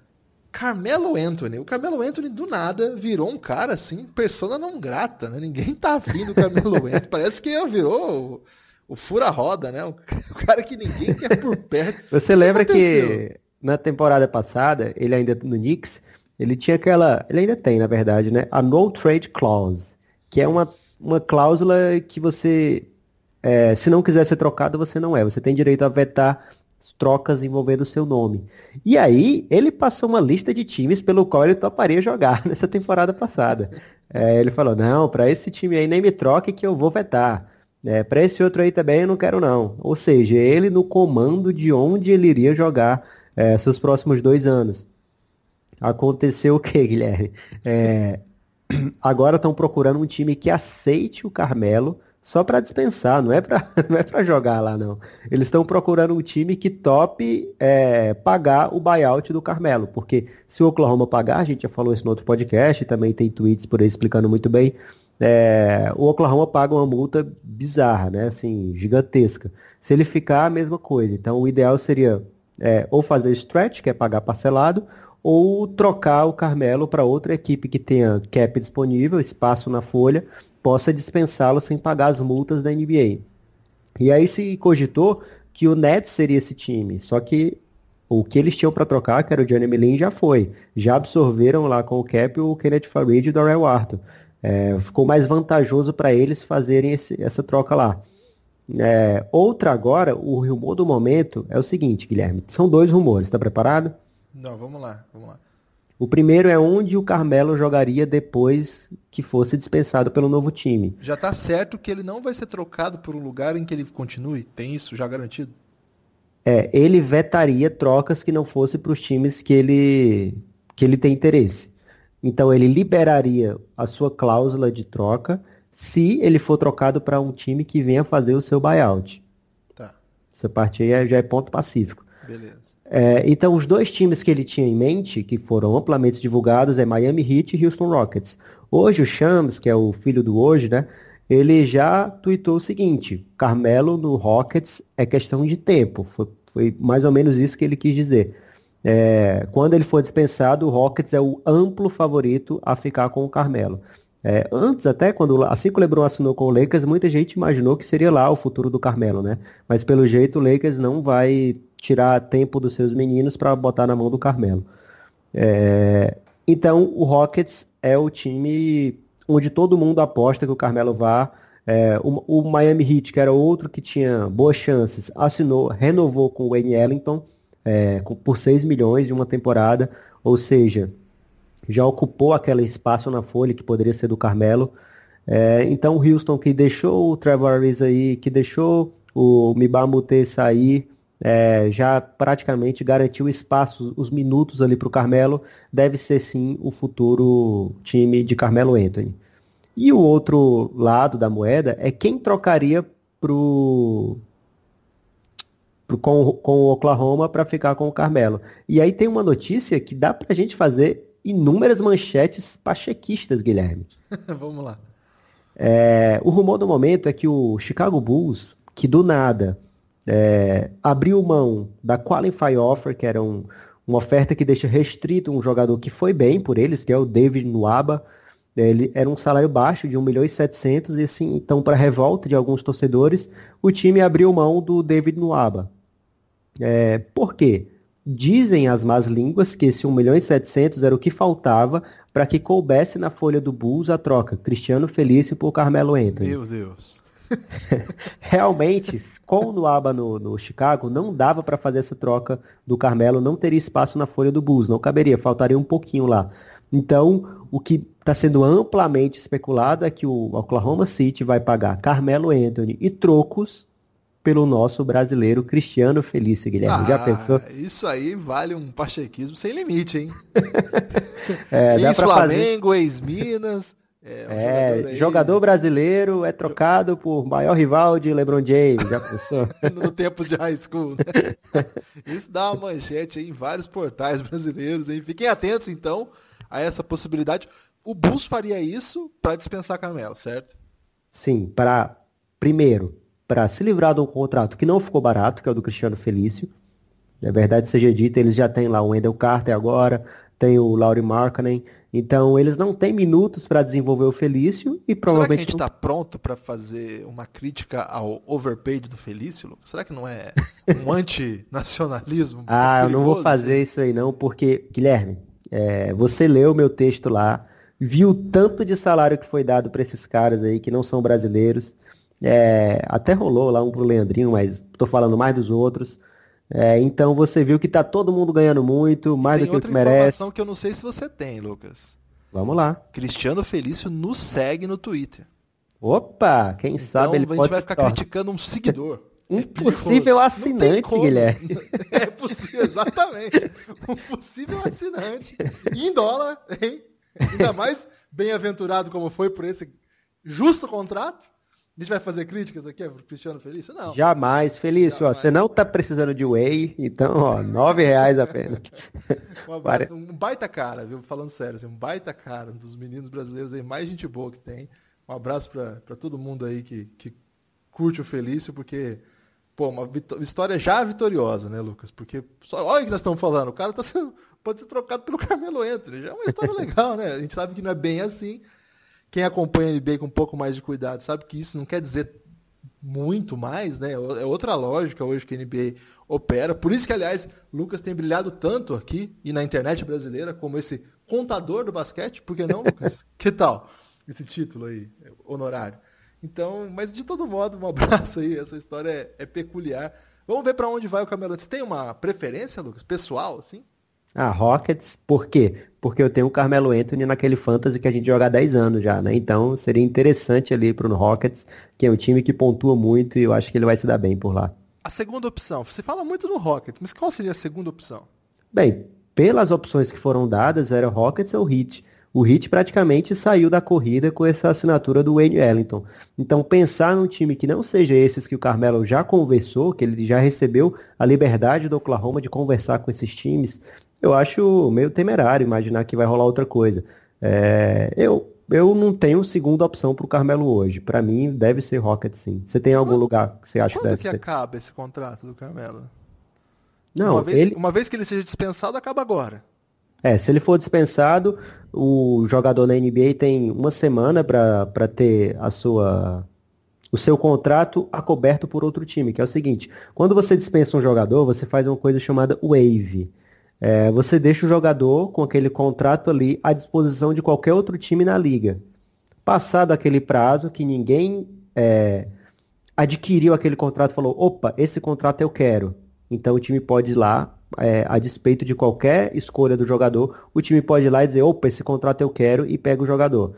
Carmelo Anthony. O Carmelo Anthony, do nada, virou um cara assim, persona não grata, né? Ninguém tá afim do Carmelo Anthony. Parece que virou o fura-roda, né? O cara que ninguém quer por perto. Você lembra que na temporada passada, ele ainda no Knicks, ele tinha aquela. Ele ainda tem, na verdade, né? A No Trade Clause, que é uma, uma cláusula que você. É, se não quiser ser trocado, você não é. Você tem direito a vetar trocas envolvendo o seu nome. E aí, ele passou uma lista de times pelo qual ele toparia jogar nessa temporada passada. É, ele falou, não, para esse time aí nem me troque que eu vou vetar. É, para esse outro aí também eu não quero não. Ou seja, ele no comando de onde ele iria jogar é, seus próximos dois anos. Aconteceu o que, Guilherme? É, agora estão procurando um time que aceite o Carmelo só para dispensar, não é para não é para jogar lá não. Eles estão procurando um time que tope é, pagar o buyout do Carmelo, porque se o Oklahoma pagar, a gente já falou isso no outro podcast, também tem tweets por aí explicando muito bem. É, o Oklahoma paga uma multa bizarra, né? Assim, gigantesca. Se ele ficar, a mesma coisa. Então, o ideal seria é, ou fazer stretch, que é pagar parcelado, ou trocar o Carmelo para outra equipe que tenha cap disponível, espaço na folha, possa dispensá-lo sem pagar as multas da NBA. E aí se cogitou que o Nets seria esse time, só que o que eles tinham para trocar, que era o Johnny Lin, já foi. Já absorveram lá com o cap o Kenneth Farid e o Darrell Arthur. É, ficou mais vantajoso para eles fazerem esse, essa troca lá. É, outra agora, o rumor do momento é o seguinte, Guilherme. São dois rumores, está preparado? Não, vamos lá, vamos lá. O primeiro é onde o Carmelo jogaria depois que fosse dispensado pelo novo time. Já está certo que ele não vai ser trocado por um lugar em que ele continue? Tem isso já garantido? É, ele vetaria trocas que não fossem para os times que ele, que ele tem interesse. Então ele liberaria a sua cláusula de troca se ele for trocado para um time que venha fazer o seu buyout. Tá. Essa parte aí é, já é ponto pacífico. Beleza. É, então os dois times que ele tinha em mente, que foram amplamente divulgados, é Miami Heat e Houston Rockets. Hoje o Shams, que é o filho do hoje, né? Ele já tweetou o seguinte: Carmelo no Rockets é questão de tempo. Foi, foi mais ou menos isso que ele quis dizer. É, quando ele for dispensado, o Rockets é o amplo favorito a ficar com o Carmelo. É, antes até, quando assim que o LeBron assinou com o Lakers, muita gente imaginou que seria lá o futuro do Carmelo, né? Mas pelo jeito o Lakers não vai tirar tempo dos seus meninos para botar na mão do Carmelo. É, então o Rockets é o time onde todo mundo aposta que o Carmelo vá. É, o, o, Miami Heat, que era outro que tinha boas chances, assinou, renovou com o Wayne Ellington é, por 6 milhões de uma temporada, ou seja, já ocupou aquele espaço na folha que poderia ser do Carmelo. É, então o Houston que deixou o Trevor Ariza aí, que deixou o Mibamute sair, é, já praticamente garantiu espaço, os minutos ali para o Carmelo, deve ser sim o futuro time de Carmelo Anthony. E o outro lado da moeda é quem trocaria pro com, com o Oklahoma para ficar com o Carmelo. E aí tem uma notícia que dá para a gente fazer inúmeras manchetes pachequistas, Guilherme. Vamos lá. É, o rumor do momento é que o Chicago Bulls, que do nada é, abriu mão da Qualify Offer, que era um, uma oferta que deixa restrito um jogador que foi bem por eles, que é o David Nuaba. Ele era um salário baixo de 1 milhão e 700 e assim, então para revolta de alguns torcedores, o time abriu mão do David Nuaba. É, por quê? Dizem as más línguas que esse 1 milhão e 700 era o que faltava para que coubesse na folha do Bulls a troca Cristiano Felício por Carmelo Anthony. Meu Deus. Realmente, com o Nuaba no, no Chicago, não dava para fazer essa troca do Carmelo, não teria espaço na folha do Bulls, não caberia, faltaria um pouquinho lá. Então, o que está sendo amplamente especulado é que o Oklahoma City vai pagar Carmelo Anthony e trocos pelo nosso brasileiro Cristiano Felício, Guilherme. Ah, Já pensou? Isso aí vale um pachequismo sem limite, hein? é, Ex-Flamengo, fazer... ex-Minas. É, um é jogador, jogador, brasileiro é trocado por maior rival de LeBron James, já pensou? no tempo de high school. Né? Isso dá uma manchete aí em vários portais brasileiros, hein? Fiquem atentos então a essa possibilidade. O Bulls faria isso para dispensar Camelo, certo? Sim, para primeiro para se livrar de um contrato que não ficou barato, que é o do Cristiano Felício. Na verdade, seja dito, eles já têm lá o Wendell Carter agora, tem o Laurie Markkanen, então eles não têm minutos para desenvolver o Felício e provavelmente. Será que a gente está pronto para fazer uma crítica ao overpaid do Felício? Será que não é um antinacionalismo? ah, eu não vou fazer isso aí não, porque, Guilherme, é, você leu o meu texto lá, viu tanto de salário que foi dado para esses caras aí que não são brasileiros. É, até rolou lá um pro Leandrinho, mas tô falando mais dos outros. É, então você viu que tá todo mundo ganhando muito, mais tem do que o que merece. informação que eu não sei se você tem, Lucas. Vamos lá. Cristiano Felício nos segue no Twitter. Opa, quem Então sabe ele a gente pode vai ficar criticando um seguidor. um É possível tem assinante. Guilherme. É possível, exatamente. Um possível assinante. E em dólar, hein? Ainda mais bem-aventurado como foi por esse justo contrato. A gente vai fazer críticas aqui pro Cristiano Felício? Não. Jamais, Felício, ó, Jamais. você não tá precisando de whey, então, ó, nove reais apenas. Um, abraço, um baita cara, viu? Falando sério, assim, um baita cara, um dos meninos brasileiros aí, mais gente boa que tem. Um abraço pra todo mundo aí que, que curte o Felício, porque, pô, uma história já vitoriosa, né, Lucas? Porque, só, olha o que nós estamos falando, o cara tá sendo, pode ser trocado pelo Carmelo Anthony, já é uma história legal, né? A gente sabe que não é bem assim. Quem acompanha a NBA com um pouco mais de cuidado sabe que isso não quer dizer muito mais, né? É outra lógica hoje que a NBA opera. Por isso que, aliás, Lucas tem brilhado tanto aqui e na internet brasileira como esse contador do basquete. Por que não, Lucas? que tal esse título aí, honorário? Então, mas de todo modo, um abraço aí. Essa história é, é peculiar. Vamos ver para onde vai o Camelo. Você tem uma preferência, Lucas, pessoal, assim? Ah, Rockets, por quê? Porque eu tenho o Carmelo Anthony naquele fantasy que a gente joga há 10 anos já, né? Então seria interessante ali pro Rockets, que é um time que pontua muito e eu acho que ele vai se dar bem por lá. A segunda opção. Você fala muito no Rocket, mas qual seria a segunda opção? Bem, pelas opções que foram dadas, era o Rockets ou o Heat. O Heat praticamente saiu da corrida com essa assinatura do Wayne Ellington. Então, pensar num time que não seja esses que o Carmelo já conversou, que ele já recebeu a liberdade do Oklahoma de conversar com esses times, eu acho meio temerário imaginar que vai rolar outra coisa. É, eu, eu não tenho segunda opção para o Carmelo hoje. Para mim, deve ser Rockets sim. Você tem algum lugar que você acha que Quando deve que ser? acaba esse contrato do Carmelo? Não, uma, vez, ele, uma vez que ele seja dispensado, acaba agora. É, se ele for dispensado, o jogador na NBA tem uma semana para ter a sua o seu contrato acoberto por outro time, que é o seguinte, quando você dispensa um jogador, você faz uma coisa chamada waive. É, você deixa o jogador com aquele contrato ali à disposição de qualquer outro time na liga. Passado aquele prazo que ninguém é, adquiriu aquele contrato falou, opa, esse contrato eu quero. Então o time pode ir lá, é, a despeito de qualquer escolha do jogador, o time pode ir lá e dizer, opa, esse contrato eu quero e pega o jogador.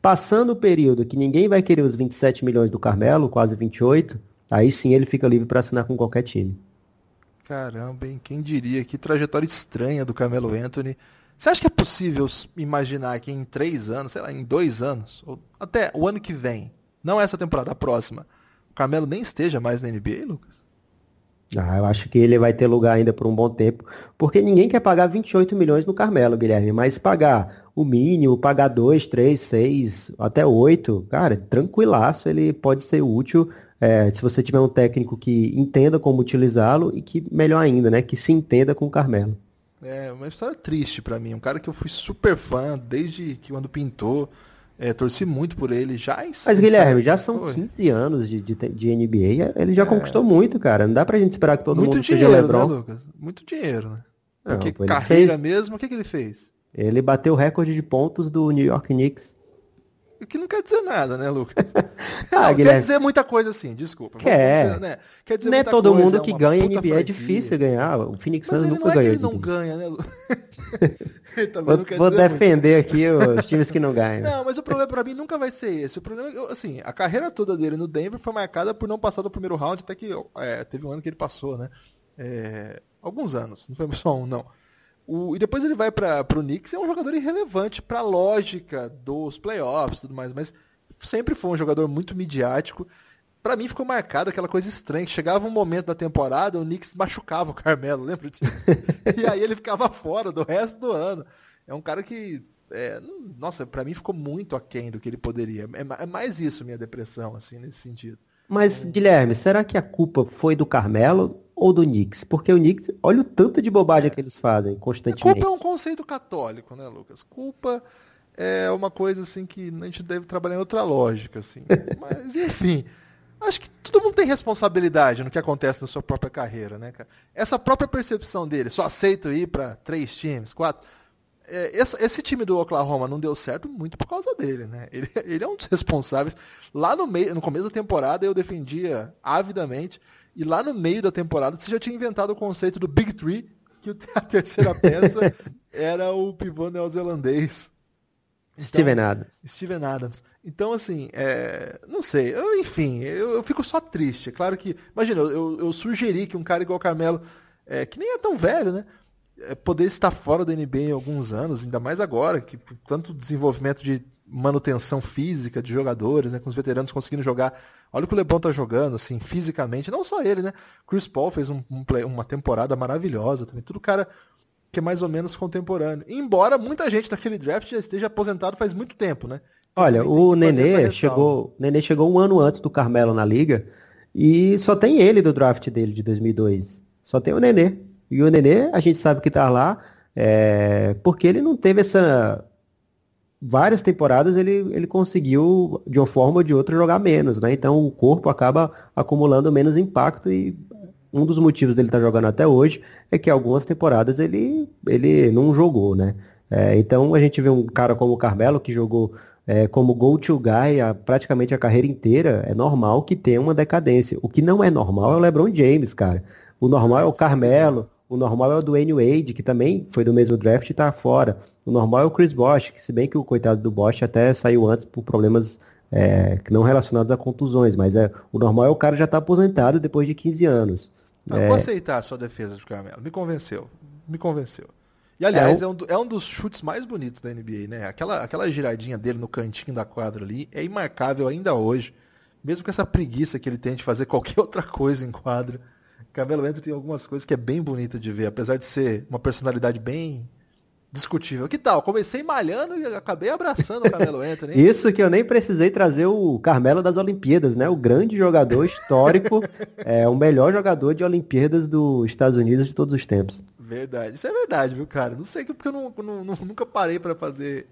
Passando o período que ninguém vai querer os 27 milhões do Carmelo, quase 28, aí sim ele fica livre para assinar com qualquer time. Caramba, hein? Quem diria? Que trajetória estranha do Carmelo Anthony. Você acha que é possível imaginar que em três anos, sei lá, em dois anos, ou até o ano que vem, não essa temporada, a próxima, o Carmelo nem esteja mais na NBA, Lucas? Ah, eu acho que ele vai ter lugar ainda por um bom tempo, porque ninguém quer pagar 28 milhões no Carmelo, Guilherme, mas pagar o mínimo, pagar 2, 3, 6, até 8, cara, tranquilaço, ele pode ser útil é, se você tiver um técnico que entenda como utilizá-lo e que, melhor ainda, né, que se entenda com o Carmelo. É uma história triste pra mim, um cara que eu fui super fã desde que quando pintou, é, torci muito por ele já em Mas, Guilherme, já são Oi. 15 anos de, de, de NBA, ele já conquistou muito, cara, não dá pra gente esperar que todo Muito mundo seja dinheiro, LeBron. né, Lucas? Muito dinheiro, né? Não, Porque carreira fez- mesmo, o que, que ele fez? Ele bateu o recorde de pontos do New York Knicks. O que não quer dizer nada, né, Lucas? Ah, Não, quer Guilherme. dizer muita coisa assim, desculpa. Quer. Dizer, né? Quer dizer Não é todo coisa, mundo é que ganha NBA, é franquia. difícil ganhar. O Phoenix Mas Suns ele nunca não é que ganhou ele de não ninguém. ganha, né? Ele Vou, não quer vou dizer muito. defender aqui os times que não ganham. Não, mas o problema pra mim nunca vai ser esse. O problema, é, assim, a carreira toda dele no Denver foi marcada por não passar do primeiro round, até que é, teve um ano que ele passou, né? É, alguns anos, não foi só um, não. O- e depois ele vai para o Knicks é um jogador irrelevante para a lógica dos playoffs e tudo mais, mas sempre foi um jogador muito midiático. Pra mim ficou marcado aquela coisa estranha, que chegava um momento da temporada, o Knicks machucava o Carmelo, lembra disso? e aí ele ficava fora do resto do ano. É um cara que, é, nossa, pra mim ficou muito aquém do que ele poderia. É, é mais isso minha depressão, assim, nesse sentido. Mas, Guilherme, será que a culpa foi do Carmelo ou do Knicks? Porque o Knicks, olha o tanto de bobagem que eles fazem A constantemente. culpa é um conceito católico, né, Lucas? Culpa é uma coisa assim que a gente deve trabalhar em outra lógica, assim. Mas, enfim, acho que todo mundo tem responsabilidade no que acontece na sua própria carreira, né, cara? Essa própria percepção dele, só aceito ir pra três times, quatro. é, esse, esse, time do Oklahoma não deu certo muito por causa dele, né? Ele, ele é um dos responsáveis. Lá no meio, no começo da temporada eu defendia avidamente, e lá no meio da temporada você já tinha inventado o conceito do Big Three, que a terceira peça era o pivô neozelandês. Então, Steven Adams. Steven Adams. Então, assim, é, não sei. Eu, enfim, eu, eu, fico só triste. É claro que. Imagina, eu, eu sugeri que um cara igual o Carmelo, é, que nem é tão velho, né? É, poder estar fora da NBA em alguns anos, ainda mais agora, que tanto desenvolvimento de manutenção física de jogadores, né, com os veteranos conseguindo jogar. Olha o que o LeBron tá jogando, assim, fisicamente. Não só ele, né? Chris Paul fez um, um play, uma temporada maravilhosa também. Tudo cara que é mais ou menos contemporâneo. Embora muita gente daquele draft já esteja aposentado faz muito tempo, né? Então, Olha, o Nenê chegou, Nenê chegou um ano antes do Carmelo na liga e só tem ele do draft dele de 2002. Só tem o Nenê. E o Nenê, a gente sabe que tá lá é, porque ele não teve essa várias temporadas ele, ele conseguiu, de uma forma ou de outra, jogar menos, né? Então o corpo acaba acumulando menos impacto e um dos motivos dele estar tá jogando até hoje é que algumas temporadas ele, ele não jogou, né? É, então a gente vê um cara como o Carmelo que jogou é, como go-to guy a, praticamente a carreira inteira, é normal que tenha uma decadência. O que não é normal é o LeBron James, cara. O normal é o Carmelo, o normal é o Dwayne Wade, que também foi do mesmo draft e está fora. O normal é o Chris Bosh, que se bem que o coitado do Bosh até saiu antes por problemas é, não relacionados a contusões, mas é, o normal é o cara já tá aposentado depois de 15 anos. Não, é... Vou aceitar a sua defesa de Carmelo. Me convenceu. Me convenceu. E aliás, é, o... é, um, é, um, dos chutes mais bonitos da NBA, né? Aquela, aquela giradinha dele no cantinho da quadra ali é imarcável ainda hoje. Mesmo com essa preguiça que ele tem de fazer qualquer outra coisa em quadra. Carmelo Anthony tem algumas coisas que é bem bonito de ver, apesar de ser uma personalidade bem discutível. Que tal? Comecei malhando e acabei abraçando o Carmelo Anthony. Isso que eu nem precisei trazer o Carmelo das Olimpíadas, né? O grande jogador histórico, é o melhor jogador de Olimpíadas dos Estados Unidos de todos os tempos. Verdade. Isso é verdade, viu, cara? Não sei porque eu não, não, nunca parei para fazer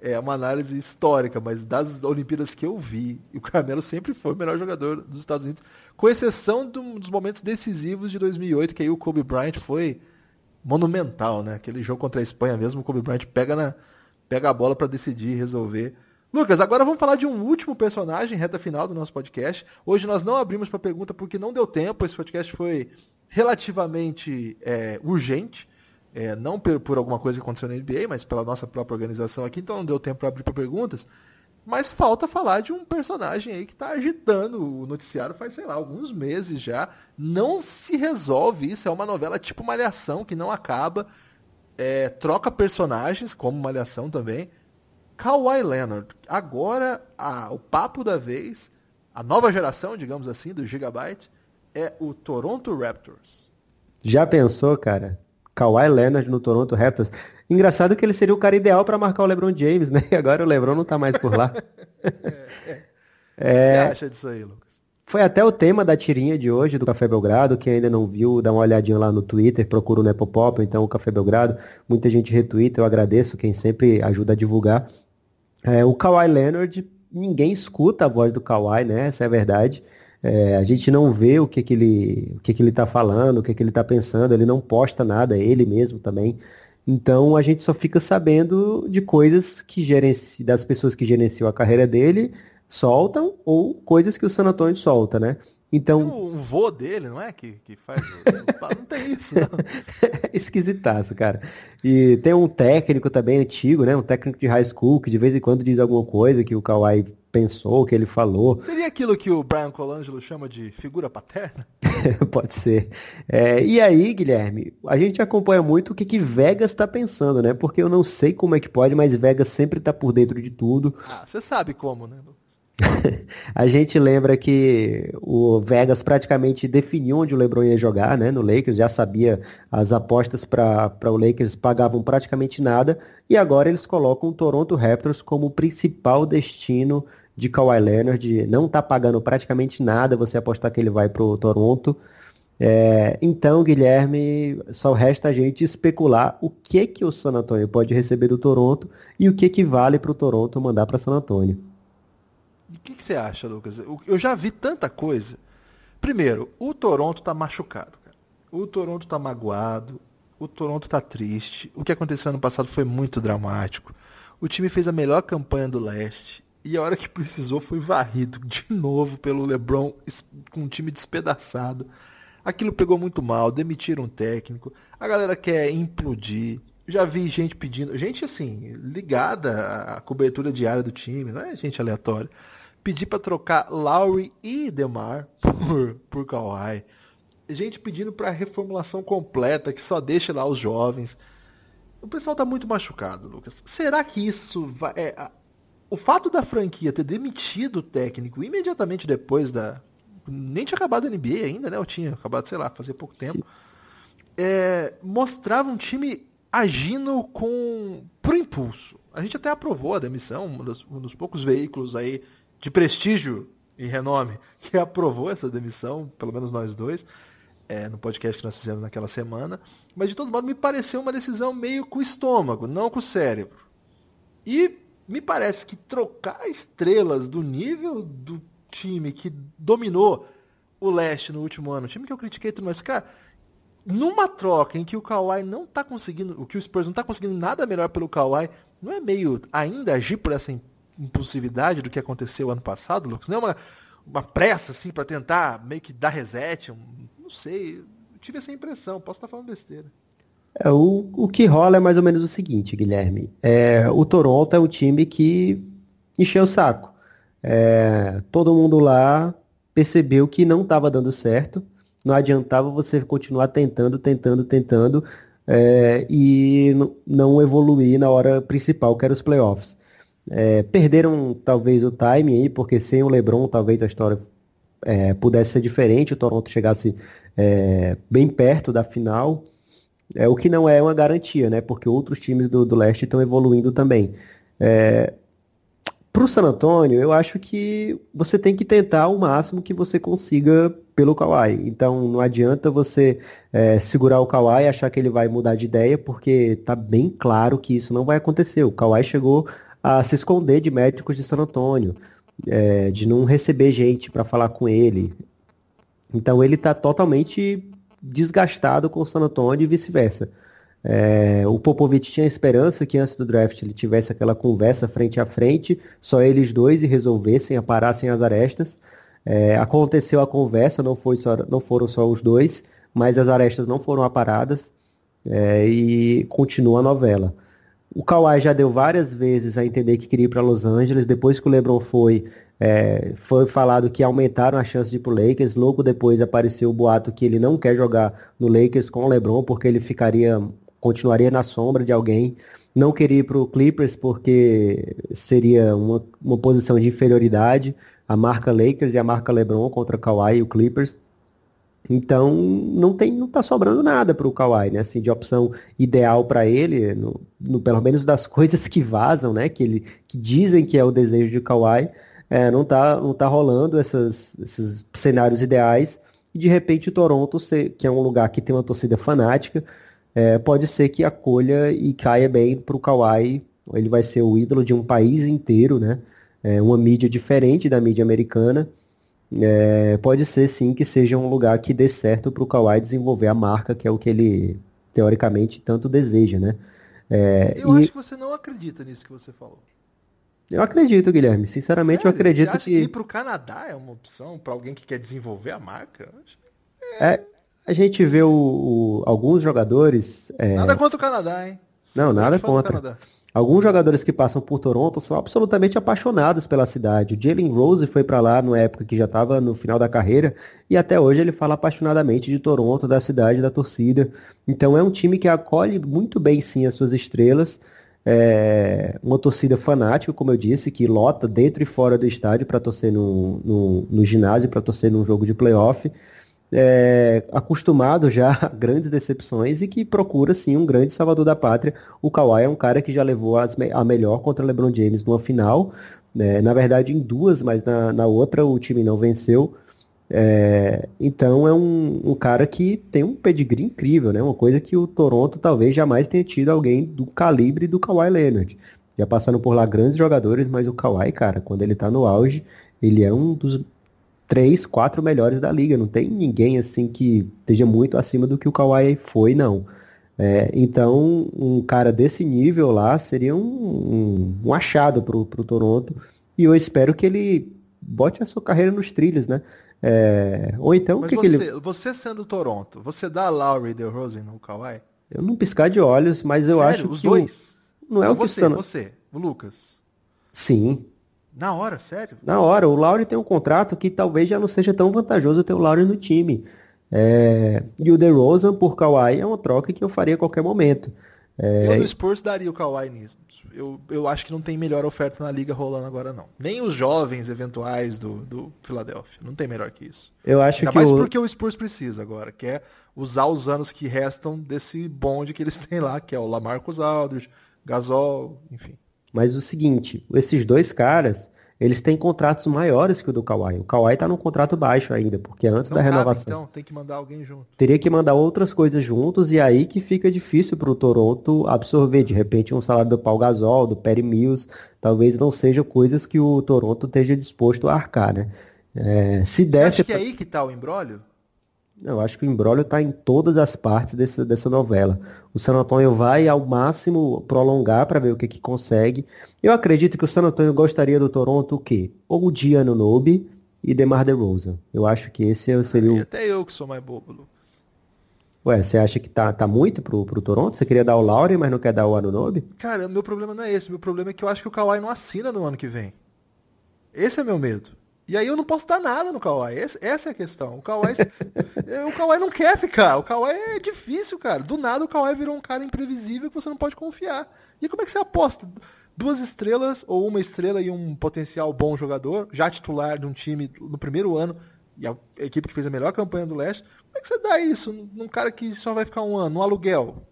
é uma análise histórica, mas das Olimpíadas que eu vi, o Carmelo sempre foi o melhor jogador dos Estados Unidos, com exceção do, dos momentos decisivos de 2008, que aí o Kobe Bryant foi monumental, né? Aquele jogo contra a Espanha mesmo, o Kobe Bryant pega, na, pega a bola para decidir e resolver. Lucas, agora vamos falar de um último personagem, reta final do nosso podcast. Hoje nós não abrimos para pergunta porque não deu tempo, esse podcast foi relativamente é, urgente. É, não por, por, alguma coisa que aconteceu na NBA, mas pela nossa própria organização aqui, então não deu tempo para abrir para perguntas. Mas falta falar de um personagem aí que está agitando o noticiário faz, sei lá, alguns meses já. Não se resolve isso, é uma novela tipo Malhação, que não acaba. É, troca personagens, como Malhação também. Kawhi Leonard, agora a, o papo da vez, a nova geração, digamos assim, do Gigabyte, é o Toronto Raptors. Já pensou, cara? Kawhi Leonard no Toronto Raptors. Engraçado que ele seria o cara ideal para marcar o LeBron James, né? E agora o LeBron não tá mais por lá. é, é. O que você acha disso aí, Lucas? Foi até o tema da tirinha de hoje do Café Belgrado. Quem ainda não viu, dá uma olhadinha lá no Twitter, procura o Nepopop, então o Café Belgrado. Muita gente retweeta, eu agradeço quem sempre ajuda a divulgar. É, o Kawhi Leonard, ninguém escuta a voz do Kawhi, né? Essa é a verdade. É, a gente não vê o que, que ele o que, que ele está falando, o que, que ele está pensando, ele não posta nada, ele mesmo também. Então a gente só fica sabendo de coisas que gerenci, das pessoas que gerenciam a carreira dele soltam ou coisas que o San Antonio solta, né? Então. o vô dele, não é? Que, que faz. não tem isso, não. Esquisitaço, cara. E tem um técnico também antigo, né? Um técnico de high school que de vez em quando diz alguma coisa que o Kawhi pensou, que ele falou. Seria aquilo que o Brian Colangelo chama de figura paterna? Pode ser. É, e aí, Guilherme, a gente acompanha muito o que, que Vegas está pensando, né? Porque eu não sei como é que pode, mas Vegas sempre está por dentro de tudo. Ah, você sabe como, né? a gente lembra que o Vegas praticamente definiu onde o LeBron ia jogar, né? No Lakers, já sabia as apostas para o Lakers pagavam praticamente nada e agora eles colocam o Toronto Raptors como principal destino de Kawhi Leonard. Não está pagando praticamente nada você apostar que ele vai para o Toronto. É, então, Guilherme, só resta a gente especular o que que o San Antonio pode receber do Toronto e o que que vale para o Toronto mandar para San Antonio. O que, que, você acha, Lucas? Eu já vi tanta coisa. Primeiro, o Toronto tá machucado, cara. O Toronto tá magoado. o Toronto tá triste. O que aconteceu ano passado foi muito dramático. O time fez a melhor campanha do leste e a hora que precisou foi varrido de novo pelo LeBron com um time despedaçado. Aquilo pegou muito mal, demitiram um técnico. A galera quer implodir. Já vi gente pedindo, gente assim, ligada à cobertura diária do time, não é gente aleatória. Pedir para trocar Lowry e DeMar por, por Kawhi gente pedindo para reformulação completa, que só deixe lá os jovens. O pessoal tá muito machucado, Lucas. Será que isso vai. É, a... o fato da franquia ter demitido o técnico imediatamente depois da. Nem tinha acabado a NBA ainda, né? Eu tinha acabado, sei lá, fazia pouco tempo. É... mostrava um time agindo com por impulso. A gente até aprovou a demissão, um dos, um dos poucos veículos aí de prestígio e renome que aprovou essa demissão, pelo menos nós dois é, no podcast que nós fizemos naquela semana. Mas de todo modo me pareceu uma decisão meio com o estômago, não com o cérebro. E me parece que trocar estrelas do nível do time que dominou o leste no último ano, time que eu critiquei tudo mais, cara, numa troca em que o Kawhi não tá conseguindo, o que o Spurs não tá conseguindo nada melhor pelo Kawhi, não é meio ainda agir por essa impulsividade do que aconteceu ano passado, Lucas? Não é uma, uma pressa assim para tentar meio que dar reset, um, não sei, tive essa impressão, posso estar falando besteira. É, o, o que rola é mais ou menos o seguinte, Guilherme. É, o Toronto é o time que encheu o saco. É, todo mundo lá percebeu que não estava dando certo. Não adiantava você continuar tentando, tentando, tentando é, e não evoluir na hora principal, que era os playoffs. É, perderam talvez o time aí, porque sem o LeBron talvez a história é, pudesse ser diferente, o Toronto chegasse é, bem perto da final, é, o que não é uma garantia, né? Porque outros times do, do leste estão evoluindo também. É, Para o San Antonio, eu acho que você tem que tentar o máximo que você consiga pelo Kawhi. Então não adianta você é, segurar o Kawhi e achar que ele vai mudar de ideia, porque tá bem claro que isso não vai acontecer. O Kawhi chegou a se esconder de médicos de San Antonio é, de não receber gente para falar com ele. Então ele está totalmente desgastado com o San Antonio e vice-versa. É, o Popovich tinha esperança que antes do draft ele tivesse aquela conversa frente a frente, só eles dois e resolvessem, aparassem as arestas. É, aconteceu a conversa, não, foi só, não foram só os dois, mas as arestas não foram aparadas é, e continua a novela. O Kawhi já deu várias vezes a entender que queria ir para Los Angeles. Depois que o LeBron foi, é, foi falado que aumentaram a chance de ir para Lakers. Logo depois apareceu o boato que ele não quer jogar no Lakers com o LeBron porque ele ficaria, continuaria na sombra de alguém. Não queria ir para o Clippers porque seria uma, uma posição de inferioridade. A marca Lakers e a marca LeBron contra o Kawhi e o Clippers. Então não tem, não tá sobrando nada para o Kawhi, né? Assim, de opção ideal para ele, no, no, pelo menos das coisas que vazam, né? Que ele, que dizem que é o desejo de Kawhi, é, não tá, não tá rolando essas, esses cenários ideais. E de repente Toronto, que é um lugar que tem uma torcida fanática, é, pode ser que acolha e caia bem para o Kawhi. Ele vai ser o ídolo de um país inteiro, né? É uma mídia diferente da mídia americana é, pode ser sim que seja um lugar que dê certo para o Kawhi desenvolver a marca, que é o que ele teoricamente tanto deseja, né? É, eu e... acho que você não acredita nisso que você falou. Eu acredito, Guilherme. Sinceramente, Sério? eu acredito você acha que... que ir para o Canadá é uma opção para alguém que quer desenvolver a marca? É... é... a gente vê o, o alguns jogadores. É... Nada contra o Canadá, hein? não, nada contra. Alguns jogadores que passam por Toronto são absolutamente apaixonados pela cidade. O Jalen Rose foi para lá na época que já estava no final da carreira e até hoje ele fala apaixonadamente de Toronto, da cidade, da torcida. Então é um time que acolhe muito bem sim as suas estrelas. É uma torcida fanática, como eu disse, que lota dentro e fora do estádio para torcer no, no, no ginásio, para torcer num jogo de playoff é, acostumado já a grandes decepções e que procura sim um grande salvador da pátria. O Kawhi é um cara que já levou as, a melhor contra LeBron James numa final, né, na verdade em duas, mas na, na outra o time não venceu. É, então é um, um, cara que tem um pedigree incrível, né? Uma coisa que o Toronto talvez jamais tenha tido alguém do calibre do Kawhi Leonard. Já passaram por lá grandes jogadores, mas o Kawhi, cara, quando ele tá no auge, ele é um dos três, quatro melhores da liga. Não tem ninguém assim que esteja muito acima do que o Kawhi foi, não. É, então, um cara desse nível lá seria um, um, um achado para o Toronto. E eu espero que ele bote a sua carreira nos trilhos, né? É, ou então, Mas que você, que ele... você sendo Toronto, você dá Lowry e DeRozan no Kawhi? Eu não piscar de olhos, mas eu Sério? acho Os que dois? O... não é o que você, você, o Lucas. Sim. Na hora, sério? Na hora. O Lowry tem um contrato que talvez já não seja tão vantajoso ter o Lowry no time. É... E o DeRozan por Kawhi é uma troca que eu faria a qualquer momento. É... Eu no Spurs daria o Kawhi nisso. Eu, eu acho que não tem melhor oferta na liga rolando agora, não. Nem os jovens eventuais do, do Philadelphia. Não tem melhor que isso. Eu acho Ainda que mais o... porque o Spurs precisa agora, que é usar os anos que restam desse bonde que eles têm lá, que é o Lamarcus Aldridge, Gasol, enfim. Mas o seguinte, esses dois caras, eles têm contratos maiores que o do Kawhi. O Kawhi tá num contrato baixo ainda, porque antes Não da cabe, renovação. então, tem que mandar alguém junto. Teria que mandar outras coisas juntos e aí que fica difícil para o Toronto absorver. De repente, um salário do Paul Gasol, do Perry Mills, talvez não sejam coisas que o Toronto esteja disposto a arcar, né? É, se desse... Acho que é aí que tá o embrólio? Eu acho que o embrólio está em todas as partes dessa, dessa novela. O San Antonio vai ao máximo prolongar para ver o que, que consegue. Eu acredito que o San Antonio gostaria do Toronto o quê? Ou o Diano Nobe e DeMar DeRozan. Eu acho que esse seria E o... até eu que sou mais bobo, Lucas. Ué, você acha que tá, tá muito pro, pro Toronto? Você queria dar o Lowry, mas não quer dar o Anunobi? Cara, meu problema não é esse. Meu problema é que eu acho que o Kawhi não assina no ano que vem. Esse é meu medo. E aí eu não posso dar nada no Kawhi. Essa é a questão. O Kawhi, o Kawhi não quer ficar. O Kawhi é difícil, cara. Do nada o Kawhi virou um cara imprevisível que você não pode confiar. E como é que você aposta? Duas estrelas ou uma estrela e um potencial bom jogador, já titular de um time no primeiro ano, e a equipe que fez a melhor campanha do leste. Como é que você dá isso num cara que só vai ficar um ano, num aluguel?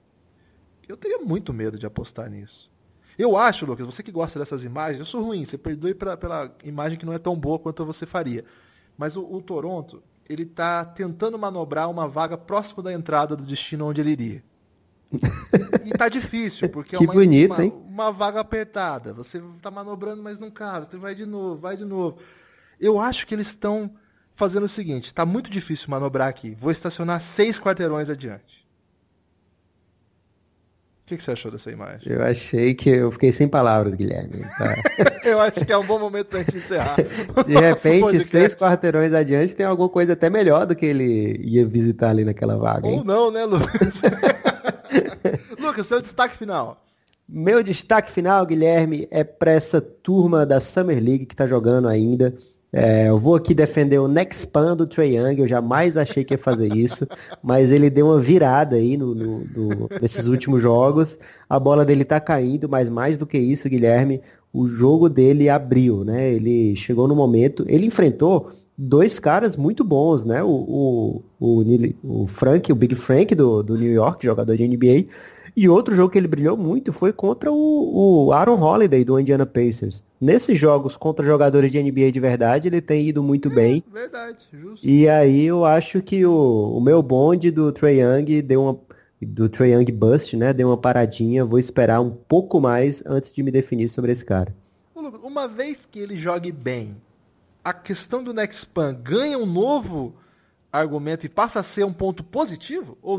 Eu teria muito medo de apostar nisso. Eu acho, Lucas, você que gosta dessas imagens, eu sou ruim, você perdoe pra- pela imagem que não é tão boa quanto você faria. Mas o, o Toronto, ele tá tentando manobrar uma vaga próximo da entrada do destino onde ele iria. E tá difícil, porque é Que uma, bonito, uma, uma vaga apertada. Você tá manobrando, mas não cabe. Você vai de novo, vai de novo. Eu acho que eles estão fazendo o seguinte: tá muito difícil manobrar aqui. Vou estacionar seis quarteirões adiante. O que, que você achou dessa imagem? Eu achei que eu fiquei sem palavras, Guilherme. Tá? Eu acho que é um bom momento pra gente encerrar. De repente, podcast. seis quarteirões adiante tem alguma coisa até melhor do que ele ia visitar ali naquela vaga, Ou hein? não, né, Lucas? Lucas, seu destaque final. Meu destaque final, Guilherme, é para essa turma da Summer League que está jogando ainda. É, eu vou aqui defender o Nexpan do Trae Young, eu jamais achei que ia fazer isso, mas ele deu uma virada aí no, no- no- nesses últimos jogos. A bola dele tá caindo, mas mais do que isso, Guilherme, o jogo dele abriu, né? Ele chegou no momento, ele enfrentou dois caras muito bons, né? O, o, o, o Frank, o Big Frank do, do New York, jogador de NBA, e outro jogo que ele brilhou muito foi contra o, o Aaron Holiday do Indiana Pacers. Nesses jogos contra jogadores de NBA de verdade, ele tem ido muito bem. Verdade, justo. E aí eu acho que o, o meu bonde do Trae Young deu uma do Trae Young Bust, né? Deu uma paradinha. Vou esperar um pouco mais antes de me definir sobre esse cara. Uma vez que ele jogue bem, a questão do Nexpan ganha um novo argumento e passa a ser um ponto positivo? Ou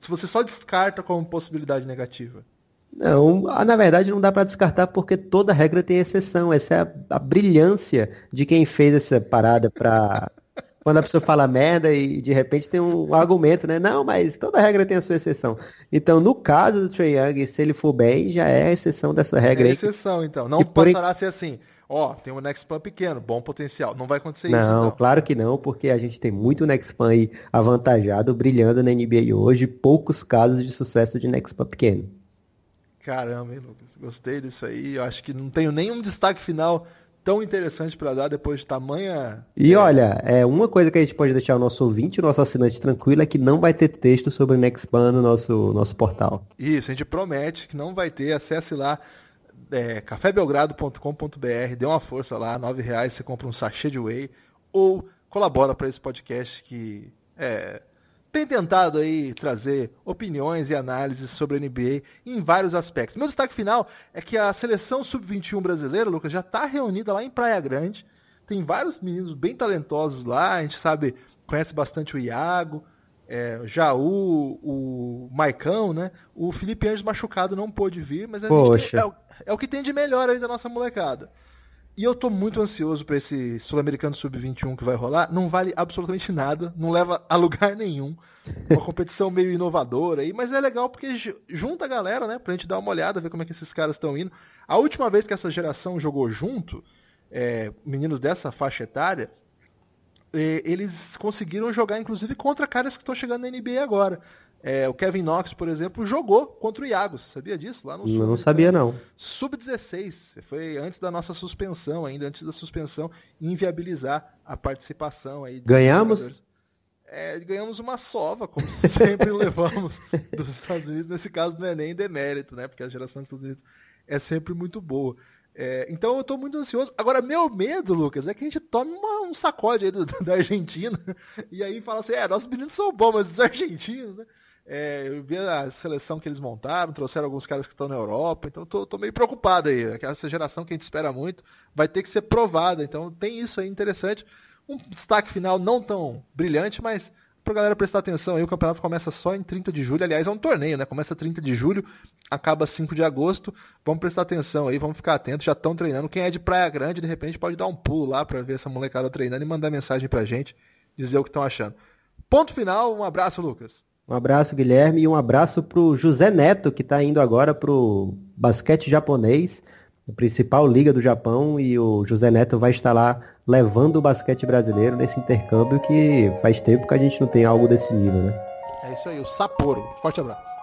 se você só descarta como possibilidade negativa? Não, na verdade não dá pra descartar porque toda regra tem exceção. Essa é a, a brilhância de quem fez essa parada pra. Quando a pessoa fala merda e de repente tem um argumento, né? Não, mas toda regra tem a sua exceção. Então, no caso do Trae Young, se ele for bem, já é a exceção dessa regra É aí. exceção, então. Não E por passará a ser assim. Ó, tem um Nexpan pequeno, bom potencial. Não vai acontecer isso, Não, então. claro que não, porque a gente tem muito Nexpan aí avantajado, brilhando na NBA hoje, poucos casos de sucesso de Nexpan pequeno. Caramba, hein, Lucas? Gostei disso aí. Eu acho que não tenho nenhum destaque final tão interessante pra dar depois de tamanha. E olha, é uma coisa que a gente pode deixar o nosso ouvinte, o nosso assinante tranquilo, é que não vai ter texto sobre Nexpan no nosso, nosso portal. Isso, a gente promete que não vai ter. Acesse lá é, cafébelgrado.com.br, dê uma força lá, R$ reais você compra um sachê de whey ou colabora para esse podcast que é, tem tentado aí trazer opiniões e análises sobre a NBA em vários aspectos. Meu destaque final é que a seleção sub-21 brasileira, Lucas, já está reunida lá em Praia Grande. Tem vários meninos bem talentosos lá, a gente sabe, conhece bastante o Iago. É, já o, Maicão, né? O Felipe Anjos machucado não pôde vir, mas é, o- é o que tem de melhor aí da nossa molecada. E eu tô muito ansioso pra esse Sul-Americano Sub-21 que vai rolar. Não vale absolutamente nada, não leva a lugar nenhum. Uma competição meio inovadora aí, mas é legal porque ju- junta a galera, né? Pra gente dar uma olhada, ver como é que esses caras estão indo. A última vez que essa geração jogou junto, é, meninos dessa faixa etária, eles conseguiram jogar, inclusive, contra caras que estão chegando na NBA agora. É, o Kevin Knox, por exemplo, jogou contra o Iago. Você sabia disso? Lá no Não, não sabia, não. Sub-16. Foi antes da nossa suspensão, ainda antes da suspensão, inviabilizar a participação aí. Ganhamos? É, ganhamos uma sova, como sempre levamos dos Estados Unidos. Nesse caso não é nem demérito, né? Porque a geração dos Estados Unidos é sempre muito boa. É, então eu estou muito ansioso. Agora, meu medo, Lucas, é que a gente tome uma- um sacode aí do- da Argentina e aí fala assim, é, nossos meninos são bons, mas os argentinos, né? É, eu vi a seleção que eles montaram, trouxeram alguns caras que estão na Europa, então tô, tô meio preocupado aí. Essa geração que a gente espera muito vai ter que ser provada, então tem isso aí interessante. Um destaque final não tão brilhante, mas pra galera prestar atenção aí, o campeonato começa só em 30 de julho, aliás, é um torneio, né? Começa 30 de julho, acaba 5 de agosto. Vamos prestar atenção aí, vamos ficar atentos, já estão treinando. Quem é de Praia Grande, de repente, pode dar um pulo lá pra ver essa molecada treinando e mandar mensagem pra gente, dizer o que estão achando. Ponto final, um abraço, Lucas. Um abraço, Guilherme, e um abraço pro José Neto, que está indo agora pro basquete japonês, a principal liga do Japão, e o José Neto vai estar lá levando o basquete brasileiro nesse intercâmbio que faz tempo que a gente não tem algo desse nível, né? É isso aí, o Sapporo. Forte abraço.